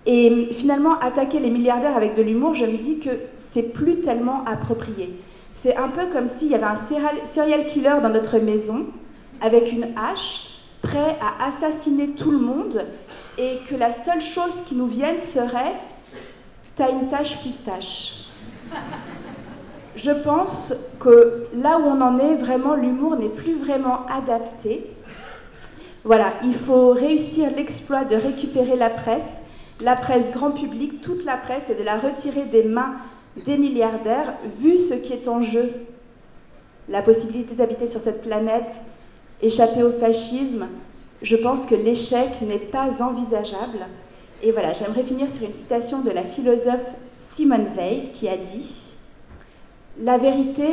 Et finalement, attaquer les milliardaires avec de l'humour, je me dis que c'est plus tellement approprié. C'est un peu comme s'il y avait un serial killer dans notre maison, avec une hache, prêt à assassiner tout le monde, et que la seule chose qui nous vienne serait T'as une tache pistache. Je pense que là où on en est, vraiment, l'humour n'est plus vraiment adapté. Voilà, il faut réussir l'exploit de récupérer la presse la presse grand public, toute la presse, et de la retirer des mains des milliardaires, vu ce qui est en jeu. La possibilité d'habiter sur cette planète, échapper au fascisme, je pense que l'échec n'est pas envisageable. Et voilà, j'aimerais finir sur une citation de la philosophe Simone Veil qui a dit La vérité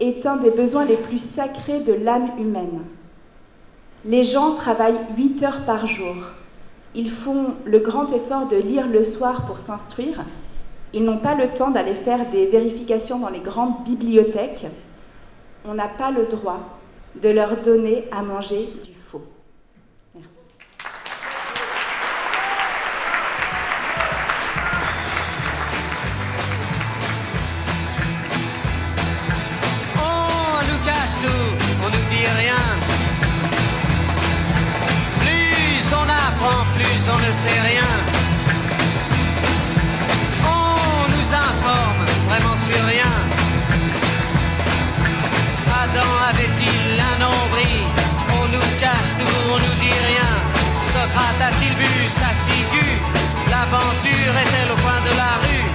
est un des besoins les plus sacrés de l'âme humaine. Les gens travaillent 8 heures par jour. Ils font le grand effort de lire le soir pour s'instruire. Ils n'ont pas le temps d'aller faire des vérifications dans les grandes bibliothèques. On n'a pas le droit de leur donner à manger du plus on ne sait rien. On nous informe sur rien. Adam avait-il un nombril? On nous cache tout, on nous dit rien. Socrate a-t-il vu sa ciguë? L'aventure est-elle au coin de la rue?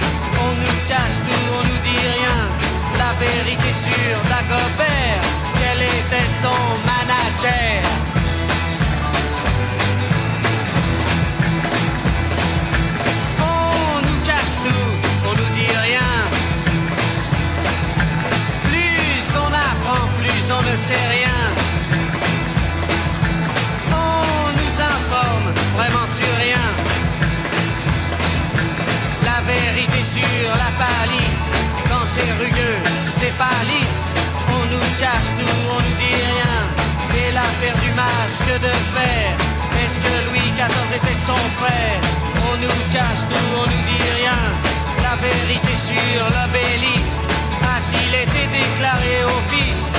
On nous cache tout, on nous dit rien. La vérité sur Dagobert, quel était son manager? Sait rien. On nous informe vraiment sur rien. La vérité sur la palisse, quand c'est rugueux, c'est pas lisse. On nous cache tout, on nous dit rien. Et l'affaire du masque de fer, est-ce que Louis XIV était son frère? On nous cache tout, on nous dit rien. La vérité sur l'obélisque, a-t-il été déclaré au fisc?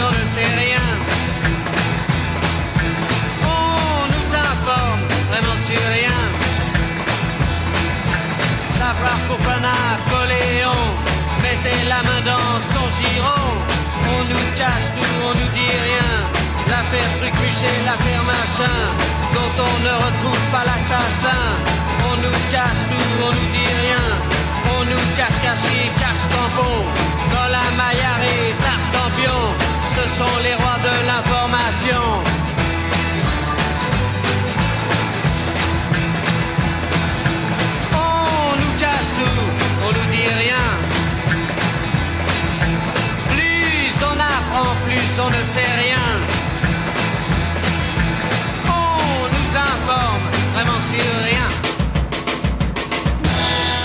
On ne sait rien. On nous informe vraiment sur rien. Savoir pourquoi Napoléon mettait la main dans son giron. On nous cache tout, on nous dit rien. L'affaire Truc-Muchet, l'affaire machin, dont on ne retrouve pas l'assassin. On nous cache tout, on nous dit rien. On nous cache caché, cache tampon. Dans la maillard et tartampion, ce sont les rois de l'information. On nous cache tout, on nous dit rien. Plus on apprend, plus on ne sait rien. On nous informe vraiment sur rien.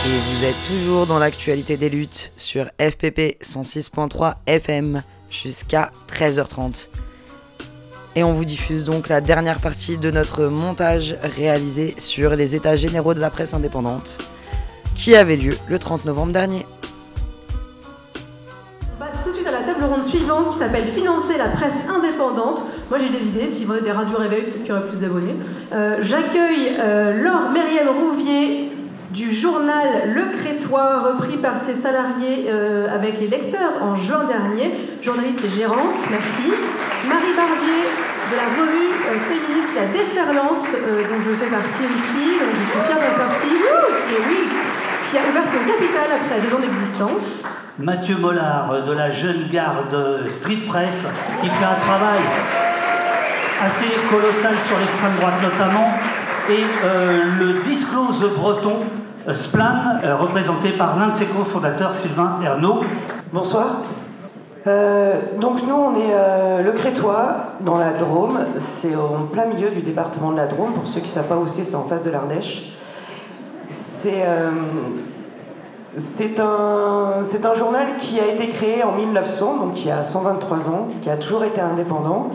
Et vous êtes toujours dans l'actualité des luttes sur FPP 106.3 FM jusqu'à 13h30. Et on vous diffuse donc la dernière partie de notre montage réalisé sur les états généraux de la presse indépendante qui avait lieu le 30 novembre dernier. On passe tout de suite à la table ronde suivante qui s'appelle Financer la presse indépendante. Moi j'ai des idées, s'il y avait des radios réveil, peut-être qu'il y aurait plus d'abonnés. Euh, J'accueille euh, Laure Myriam Rouvier du journal Le Crétois, repris par ses salariés euh, avec les lecteurs en juin dernier, journaliste et gérante, merci. Marie Barbier de la revue euh, féministe La Déferlante, euh, dont je fais partie aussi, donc je suis fière d'être partie, et oui, qui a ouvert son capital après deux ans d'existence. Mathieu Mollard de la jeune garde Street Press qui fait un travail assez colossal sur l'extrême droite notamment et euh, le disclose breton euh, Splan euh, représenté par l'un de ses cofondateurs Sylvain Ernaud. Bonsoir. Donc nous on est le Crétois dans la Drôme, c'est en plein milieu du département de la Drôme, pour ceux qui ne savent pas où c'est, c'est en face de l'Ardèche. C'est un, c'est un journal qui a été créé en 1900, donc il y a 123 ans, qui a toujours été indépendant.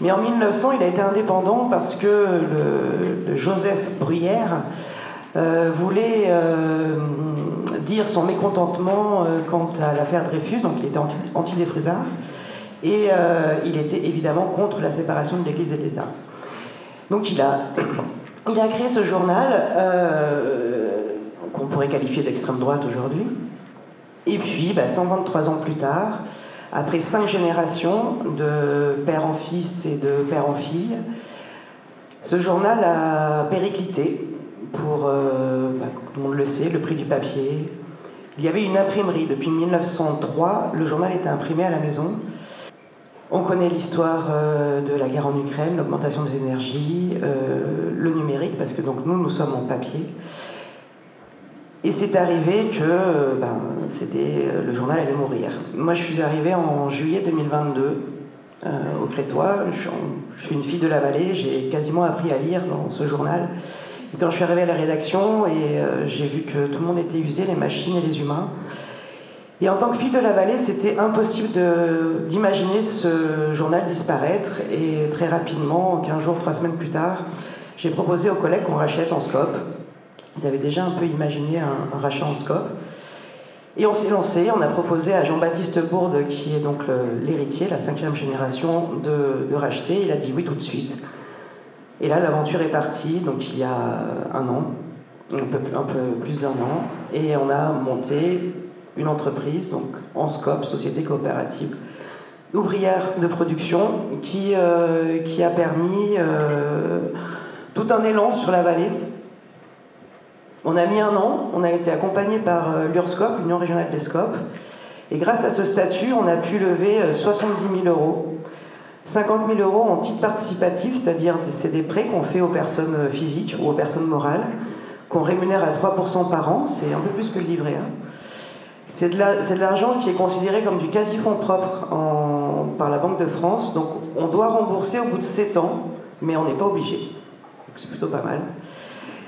Mais en 1900, il a été indépendant parce que Joseph Bruyère euh, voulait euh, dire son mécontentement euh, quant à l'affaire Dreyfus, donc il était anti- anti-Dreyfusard, et euh, il était évidemment contre la séparation de l'Église et de l'État. Donc il a, il a créé ce journal qu'on pourrait qualifier d'extrême droite aujourd'hui. Et puis, bah, 123 ans plus tard, après cinq générations de père en fils et de père en fille, ce journal a périclité pour, euh, bah, tout le monde le sait, le prix du papier. Il y avait une imprimerie. Depuis 1903, le journal était imprimé à la maison. On connaît l'histoire euh, de la guerre en Ukraine, l'augmentation des énergies, euh, le numérique, parce que donc nous, nous sommes en papier. Et c'est arrivé que euh, ben, c'était, euh, le journal allait mourir. Moi, je suis arrivé en juillet 2022 euh, au Crétois. Je suis, une fille de la vallée, j'ai quasiment appris à lire dans ce journal. Et quand je suis arrivé à la rédaction et j'ai vu que tout le monde était usé, les machines et les humains, et en tant que fille de la vallée, c'était impossible d'imaginer ce journal disparaître. Et très rapidement, 15 jours, 3 semaines plus tard, j'ai proposé aux collègues qu'on rachète en scope. Ils avaient déjà un peu imaginé un, rachat en scope. Et on s'est lancé, on a proposé à Jean-Baptiste Bourde, qui est donc l'héritier, la cinquième génération, de, racheter. Il a dit oui tout de suite. Et là, l'aventure est partie, donc il y a un an, un peu, plus d'un an, et on a monté une entreprise, donc en SCOP, Société Coopérative ouvrière de production, qui, euh, qui a permis euh, tout un élan sur la vallée. On a mis un an, on a été accompagné par euh, l'URSCOP, l'Union régionale des SCOP, et grâce à ce statut, on a pu lever 70 000 euros. 50 000 euros en titre participatif, c'est-à-dire c'est des prêts qu'on fait aux personnes physiques ou aux personnes morales, qu'on rémunère à 3% par an, c'est un peu plus que le livret A. C'est de l'argent qui est considéré comme du quasi-fonds propre par la Banque de France, donc on doit rembourser au bout de 7 ans, mais on n'est pas obligé. C'est plutôt pas mal.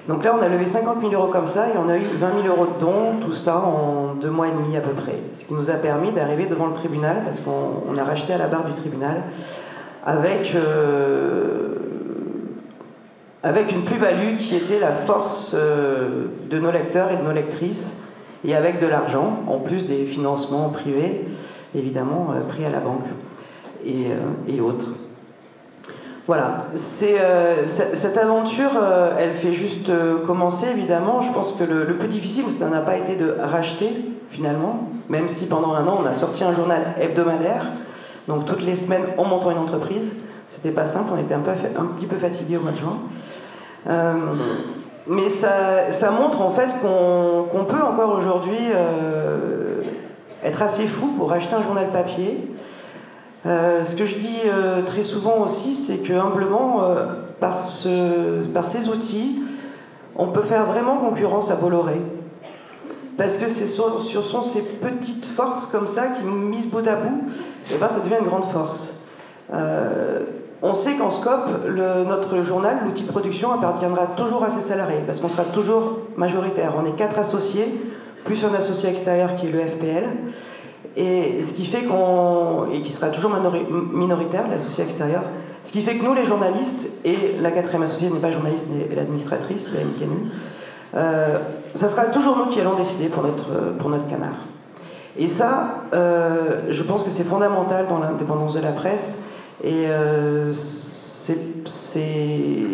Donc là, on a levé 50 000 euros comme ça et on a eu 20 000 euros de dons, tout ça en deux mois et demi à peu près. Ce qui nous a permis d'arriver devant le tribunal, parce qu'on a racheté à la barre du tribunal, avec, euh, une plus-value qui était la force euh, de nos lecteurs et de nos lectrices et avec de l'argent, en plus des financements privés, évidemment, euh, pris à la banque et autres. Voilà, euh, cette aventure, elle fait juste commencer, évidemment. Je pense que le, plus difficile, ça n'a pas été de racheter, finalement, même si pendant un an, on a sorti un journal hebdomadaire, donc toutes les semaines en montant une entreprise. C'était pas simple, on était un, petit peu fatigué au mois de juin mais ça, montre en fait qu'on peut encore aujourd'hui euh, être assez fou pour acheter un journal papier. Euh, ce que je dis euh, très souvent aussi, c'est que humblement, par, par ces outils, on peut faire vraiment concurrence à Bolloré. Parce que ce sont, sont, ces petites forces comme ça qui, mises bout à bout, et eh ben, ça devient une grande force. On sait qu'en scope, notre journal, l'outil production, appartiendra toujours à ses salariés, parce qu'on sera toujours majoritaire. On est quatre associés, plus un associé extérieur qui est le FPL. Et ce qui fait qu'on. et qui sera toujours minoritaire, l'associé extérieur. Ce qui fait que nous, les journalistes, et la quatrième associée n'est pas journaliste, mais l'administratrice, la euh, ça sera toujours nous qui allons décider pour notre, pour notre canard. Et ça, euh, je pense que c'est fondamental dans l'indépendance de la presse et euh,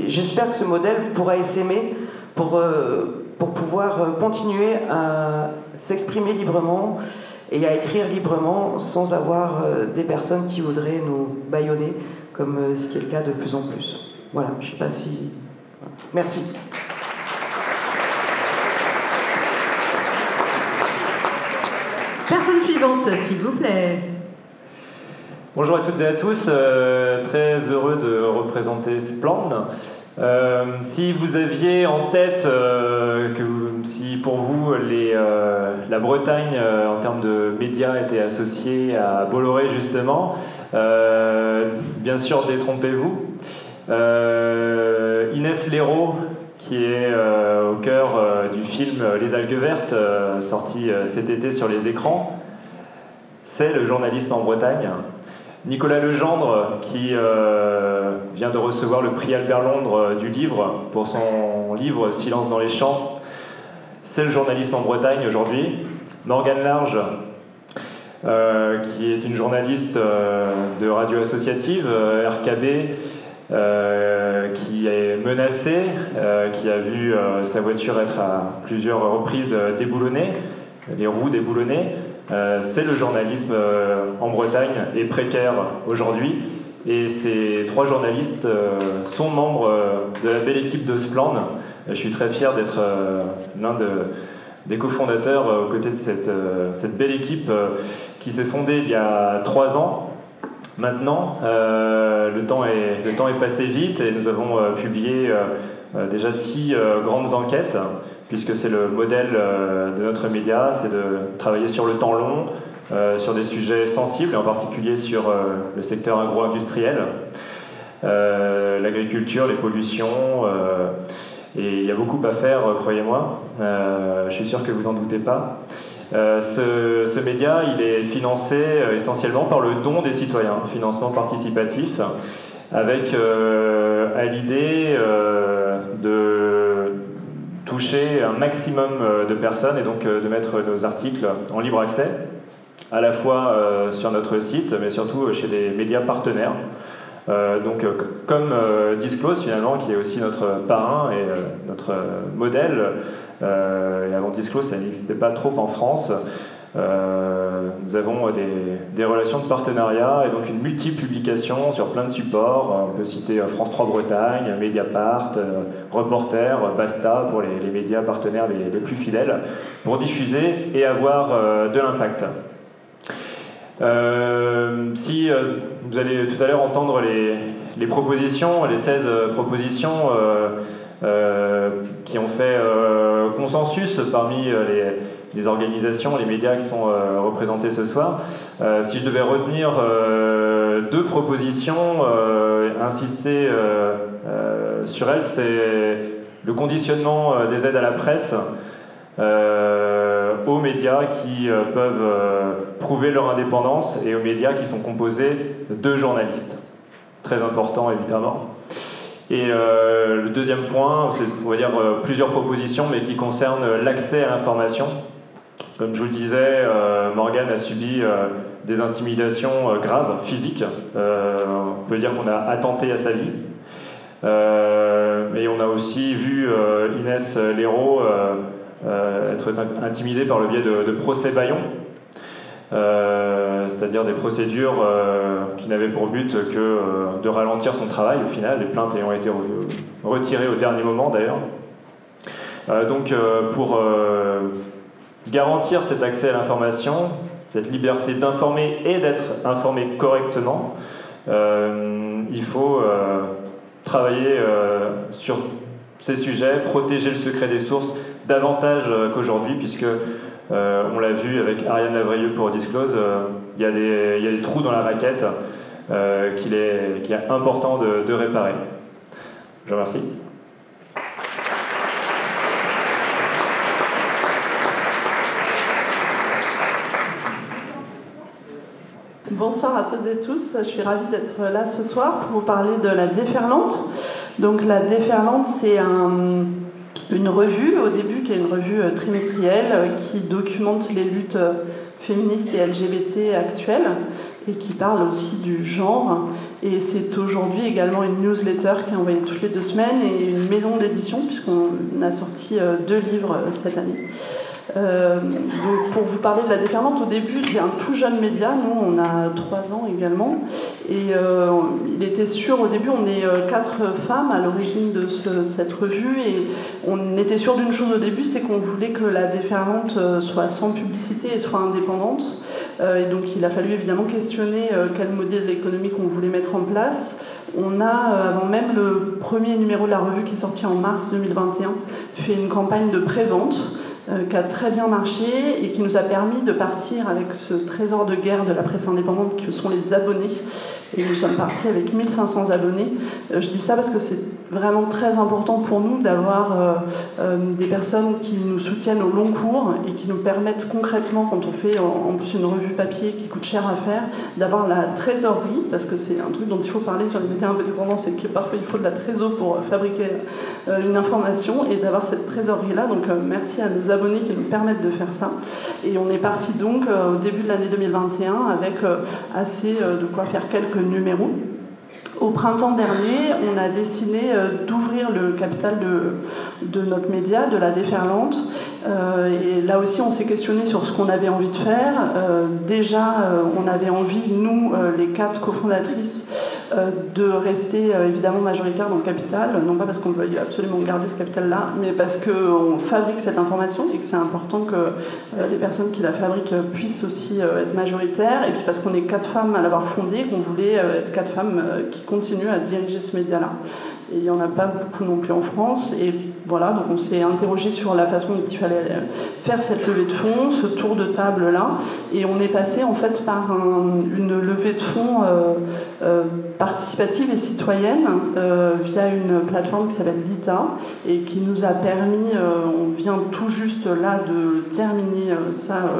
j'espère que ce modèle pourra essaimer pour, euh, pour pouvoir continuer à s'exprimer librement et à écrire librement sans avoir des personnes qui voudraient nous bâillonner, comme ce qui est le cas de plus en plus. Voilà, je ne sais pas si... Merci. Personne suivante, s'il vous plaît. Bonjour à toutes et à tous, euh, très heureux de représenter Splend. Euh, si vous aviez en tête euh, que si pour vous les, la Bretagne en termes de médias était associée à Bolloré justement, bien sûr détrompez-vous. Inès Léraud, qui est au cœur du film Les algues vertes, sorti cet été sur les écrans, c'est le journalisme en Bretagne. Nicolas Legendre, qui euh, vient de recevoir le prix Albert Londres euh, du livre pour son livre Silence dans les champs, c'est le journalisme en Bretagne aujourd'hui. Morgane Large, euh, qui est une journaliste de radio associative, RKB, qui est menacée, qui a vu sa voiture être à plusieurs reprises déboulonnée, les roues déboulonnées. Euh, c'est le journalisme euh, en Bretagne est précaire aujourd'hui. Et ces trois journalistes euh, sont membres de la belle équipe de Splan. Je suis très fier d'être l'un des cofondateurs aux côtés de cette, belle équipe qui s'est fondée il y a trois ans. Maintenant, le, temps est, passé vite et nous avons publié déjà six grandes enquêtes puisque c'est le modèle euh, de notre média, c'est de travailler sur le temps long, euh, sur des sujets sensibles, en particulier sur euh, le secteur agro-industriel, l'agriculture, les pollutions. et il y a beaucoup à faire, croyez-moi. je suis sûr que vous n'en doutez pas. ce, ce, média, il est financé essentiellement par le don des citoyens, financement participatif, avec à l'idée de toucher un maximum de personnes et donc de mettre nos articles en libre accès, à la fois sur notre site, mais surtout chez des médias partenaires. donc, comme Disclose, finalement, qui est aussi notre parrain et notre modèle, et avant Disclose, ça n'existait pas trop en France. Euh, nous avons des, relations de partenariat et donc une multi-publication sur plein de supports. On peut citer euh, France 3 Bretagne, Mediapart, euh, Reporter, Basta pour les, médias partenaires les, plus fidèles, pour diffuser et avoir de l'impact. Euh, si vous allez tout à l'heure entendre les, propositions, les 16 propositions euh, qui ont fait consensus parmi les organisations, les médias qui sont euh, représentés ce soir. Euh, si je devais retenir euh, deux propositions, insister sur elles, c'est le conditionnement des aides à la presse aux médias qui peuvent prouver leur indépendance et aux médias qui sont composés de journalistes. Très important évidemment. Et le deuxième point, c'est on va dire plusieurs propositions, mais qui concernent l'accès à l'information. Comme je vous le disais, euh, Morgan a subi euh, des intimidations euh, graves, physiques. on peut dire qu'on a attenté à sa vie. mais on a aussi vu Inès Léraud être intimidée par le biais de, procès Bayon, c'est-à-dire des procédures qui n'avaient pour but que de ralentir son travail au final, les plaintes ayant été retirées au dernier moment d'ailleurs. donc pour garantir cet accès à l'information, cette liberté d'informer et d'être informé correctement, euh, il faut euh, travailler euh, sur ces sujets, protéger le secret des sources davantage qu'aujourd'hui, puisque on l'a vu avec Ariane Lavrieux pour Disclose, il y, a des trous dans la raquette qu'il est, important de, de réparer. Je vous remercie. Bonsoir à toutes et tous. Je suis ravie d'être là ce soir pour vous parler de la déferlante. Donc la déferlante, c'est une revue au début qui est une revue euh, trimestrielle euh, qui documente les luttes euh, féministes et LGBT actuelles et qui parle aussi du genre. Et c'est aujourd'hui également une newsletter qui est envoyée toutes les deux semaines et une maison d'édition puisqu'on a sorti deux livres cette année. Euh, pour vous parler de la déferlante, au début, il y a un tout jeune média, nous on a trois ans également, et euh, il était sûr, au début, on est euh, quatre femmes à l'origine de cette revue, et on était sûr d'une chose au début, c'est qu'on voulait que la déferlante soit sans publicité et soit indépendante, et donc il a fallu évidemment questionner quel modèle économique on voulait mettre en place. On a, avant même le premier numéro de la revue qui est sorti en mars 2021, fait une campagne de pré-vente qui a très bien marché et qui nous a permis de partir avec ce trésor de guerre de la presse indépendante que sont les abonnés. Et nous sommes partis avec 1500 abonnés. Euh, je dis ça parce que c'est vraiment très important pour nous d'avoir euh, des personnes qui nous soutiennent au long cours et qui nous permettent concrètement, quand on fait en plus une revue papier qui coûte cher à faire, d'avoir la trésorerie, parce que c'est un truc dont il faut parler sur les médias indépendants, c'est que parfois il faut de la trésorerie pour fabriquer une information et d'avoir cette trésorerie-là. Donc merci à nos abonnés qui nous permettent de faire ça. Et on est parti donc euh, au début de l'année 2021 avec euh, assez euh, de quoi faire quelques numéros. Au printemps dernier, on a décidé d'ouvrir le capital de, notre média, de la déferlante. Et là aussi, on s'est questionné sur ce qu'on avait envie de faire. déjà, on avait envie, nous, les quatre cofondatrices, euh, de rester euh, évidemment majoritaire dans le capital, non pas parce qu'on veut absolument garder ce capital-là, mais parce qu'on fabrique cette information et que c'est important que euh, les personnes qui la fabriquent puissent aussi être majoritaires, et puis parce qu'on est quatre femmes à l'avoir fondé, qu'on voulait être quatre femmes qui continuent à diriger ce média-là. Et il n'y en a pas beaucoup non plus en France. Voilà, donc on s'est interrogé sur la façon dont il fallait faire cette levée de fonds, ce tour de table-là. Et on est passé en fait par une levée de fonds euh, euh, participative et citoyenne euh, via une plateforme qui s'appelle Vita et qui nous a permis, on vient tout juste là de terminer ça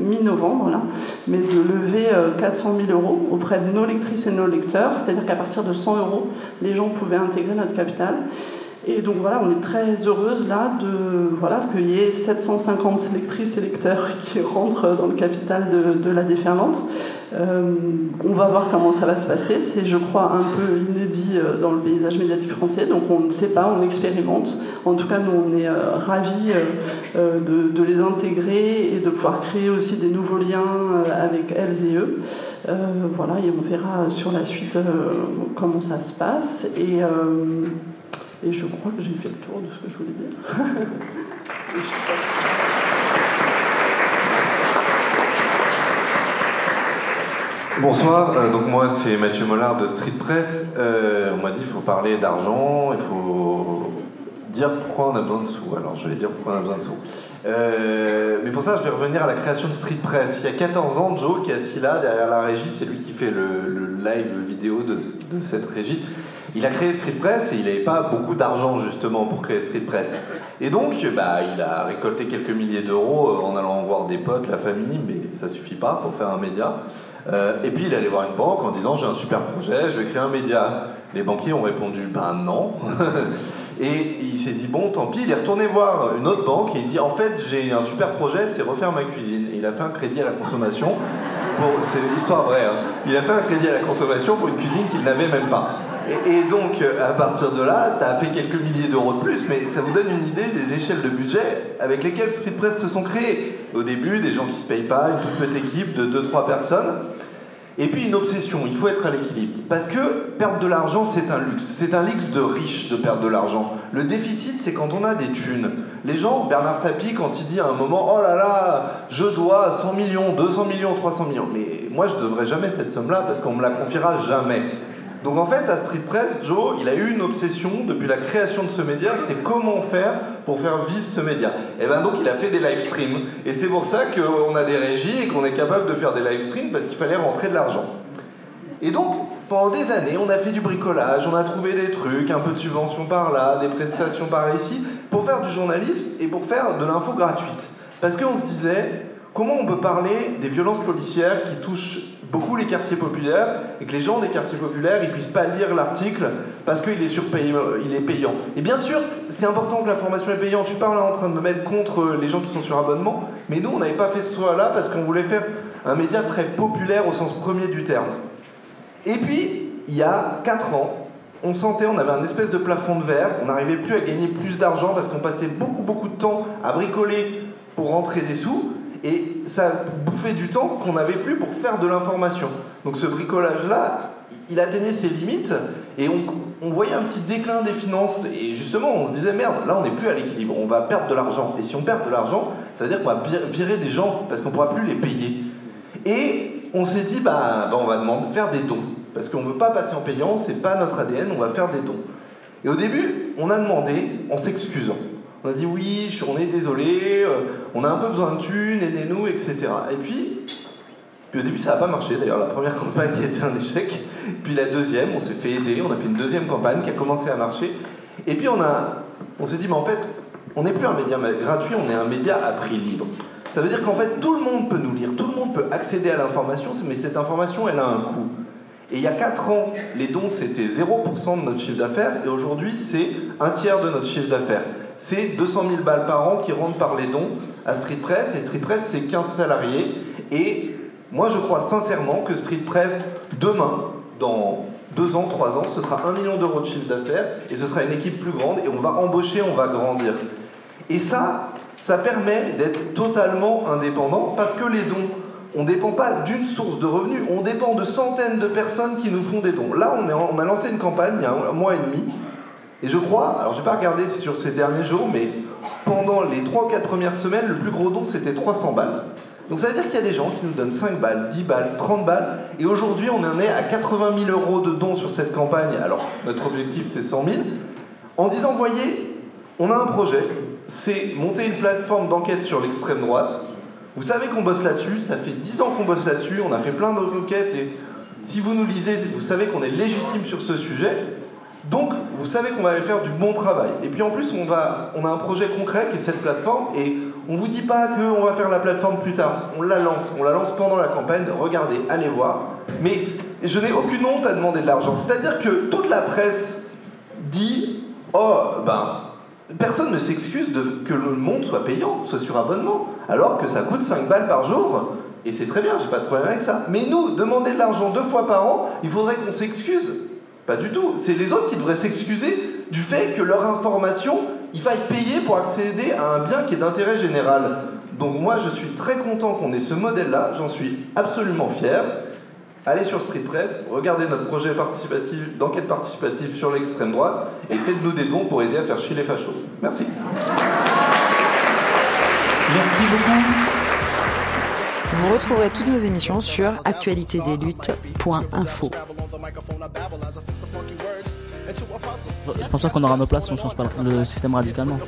mi-novembre, là, mais de lever 400 000 euros auprès de nos lectrices et nos lecteurs. C'est-à-dire qu'à partir de 100 euros, les gens pouvaient intégrer notre capital. Et donc voilà, on est très heureuse là de voilà qu'il y ait 750 lectrices et lecteurs qui rentrent dans le capital de, la déferlante. Euh, on va voir comment ça va se passer. C'est, je crois, un peu inédit euh, dans le paysage médiatique français, donc on ne sait pas, on expérimente. En tout cas, nous, on est euh, ravis de, de, les intégrer et de pouvoir créer aussi des nouveaux liens avec elles et eux. voilà, et on verra sur la suite comment ça se passe. Et, et je crois que j'ai fait le tour de ce que je voulais dire. Bonsoir, euh, donc moi c'est Mathieu Mollard de Street Press. Euh, on m'a dit qu'il faut parler d'argent, il faut dire pourquoi on a besoin de sous. Alors je vais dire pourquoi on a besoin de sous. Euh, mais pour ça, je vais revenir à la création de Street Press. Il y a 14 ans, Joe, qui est assis là derrière la régie, c'est lui qui fait le, live vidéo de, de, cette régie. Il a créé Street Press et il n'avait pas beaucoup d'argent justement pour créer Street Press. Et donc, bah, il a récolté quelques milliers d'euros en allant voir des potes, la famille, mais ça suffit pas pour faire un média. Euh, et puis il allait voir une banque en disant j'ai un super projet, je vais créer un média. Les banquiers ont répondu ben non. et il s'est dit bon tant pis, il est retourné voir une autre banque et il dit en fait j'ai un super projet, c'est refaire ma cuisine. Et il a fait un crédit à la consommation. C'est l'histoire vraie. Hein. Il a fait un crédit à la consommation pour une cuisine qu'il n'avait même pas. Et, donc, à partir de là, ça a fait quelques milliers d'euros de plus, mais ça vous donne une idée des échelles de budget avec lesquelles Street Press se sont créées. Au début, des gens qui se payent pas, une toute petite équipe de 2-3 personnes. Et puis une obsession, il faut être à l'équilibre. Parce que perdre de l'argent, c'est un luxe. C'est un luxe de riche de perdre de l'argent. Le déficit, c'est quand on a des thunes. Les gens, Bernard Tapie, quand il dit à un moment, oh là là, je dois 100 millions, 200 millions, 300 millions. Mais moi, je ne devrais jamais cette somme-là parce qu'on me la confiera jamais. Donc en fait, à Street Press, Joe, il a eu une obsession depuis la création de ce média, c'est comment faire pour faire vivre ce média. Et bien donc il a fait des live streams. Et c'est pour ça qu'on a des régies et qu'on est capable de faire des live streams parce qu'il fallait rentrer de l'argent. Et donc, pendant des années, on a fait du bricolage, on a trouvé des trucs, un peu de subventions par là, des prestations par ici, pour faire du journalisme et pour faire de l'info gratuite. Parce qu'on se disait, comment on peut parler des violences policières qui touchent beaucoup les quartiers populaires et que les gens des quartiers populaires ils puissent pas lire l'article parce qu'il est est payant. Et bien sûr, c'est important que l'information est payante. Je suis pas là en train de me mettre contre les gens qui sont sur abonnement, mais nous on n'avait pas fait ce choix-là parce qu'on voulait faire un média très populaire au sens premier du terme. Et puis, il y a 4 ans, on sentait, on avait un espèce de plafond de verre, on n'arrivait plus à gagner plus d'argent parce qu'on passait beaucoup beaucoup de temps à bricoler pour rentrer des sous. Et ça bouffait du temps qu'on n'avait plus pour faire de l'information. Donc ce bricolage-là, il atteignait ses limites et on, voyait un petit déclin des finances. Et justement, on se disait, merde, là on n'est plus à l'équilibre, on va perdre de l'argent. Et si on perd de l'argent, ça veut dire qu'on va virer des gens parce qu'on ne pourra plus les payer. Et on s'est dit, bah, bah, on va demander, faire des dons. Parce qu'on ne veut pas passer en payant, c'est pas notre ADN, on va faire des dons. Et au début, on a demandé en s'excusant. On a dit oui, on est désolé, euh, on a un peu besoin de thunes, aidez-nous, etc. Et puis, au début ça n'a pas marché, d'ailleurs la première campagne été un échec, puis la deuxième, on s'est fait aider, on a fait une deuxième campagne qui a commencé à marcher, et puis on, a, on s'est dit, mais en fait, on n'est plus un média gratuit, on est un média à prix libre. Ça veut dire qu'en fait, tout le monde peut nous lire, tout le monde peut accéder à l'information, mais cette information, elle a un coût. Et il y a 4 ans, les dons, c'était 0% de notre chiffre d'affaires, et aujourd'hui, c'est un tiers de notre chiffre d'affaires c'est 200 000 balles par an qui rentrent par les dons à Street Press. Et Street Press, c'est 15 salariés. Et moi, je crois sincèrement que Street Press, demain, dans 2 ans, 3 ans, ce sera 1 million d'euros de chiffre d'affaires et ce sera une équipe plus grande et on va embaucher, on va grandir. Et ça, ça permet d'être totalement indépendant parce que les dons, on ne dépend pas d'une source de revenus, on dépend de centaines de personnes qui nous font des dons. Là, on, on a lancé une campagne il y a un mois et demi et je crois, alors je n'ai pas regardé sur ces derniers jours, mais pendant les 3 ou 4 premières semaines, le plus gros don c'était 300 balles. Donc ça veut dire qu'il y a des gens qui nous donnent 5 balles, 10 balles, 30 balles, et aujourd'hui on en est à 80 000 euros de dons sur cette campagne, alors notre objectif c'est 100 000, en disant, voyez, on a un projet, c'est monter une plateforme d'enquête sur l'extrême droite, vous savez qu'on bosse là-dessus, ça fait 10 ans qu'on bosse là-dessus, on a fait plein d'enquêtes, et si vous nous lisez, vous savez qu'on est légitime sur ce sujet, donc, vous savez qu'on va aller faire du bon travail. Et puis en plus, on, a un projet concret qui est cette plateforme, et on ne vous dit pas qu'on va faire la plateforme plus tard. On la lance. On la lance pendant la campagne. Regardez, allez voir. Mais je n'ai aucune honte à demander de l'argent. C'est-à-dire que toute la presse dit Oh, ben, personne ne s'excuse que le monde soit payant, soit sur abonnement, alors que ça coûte 5 balles par jour. Et c'est très bien, j'ai pas de problème avec ça. Mais nous, demander de l'argent deux fois par an, il faudrait qu'on s'excuse. Pas du tout. C'est les autres qui devraient s'excuser du fait que leur information, il faille payer pour accéder à un bien qui est d'intérêt général. Donc moi, je suis très content qu'on ait ce modèle-là, j'en suis absolument fier. Allez sur Street Press, regardez notre projet participatif, d'enquête participative sur l'extrême droite et faites-nous des dons pour aider à faire chier les fachos. Merci. Merci beaucoup. Vous retrouverez toutes nos émissions sur actualitédesluttes.info. Je pense pas qu'on aura nos places si on change pas le système radicalement.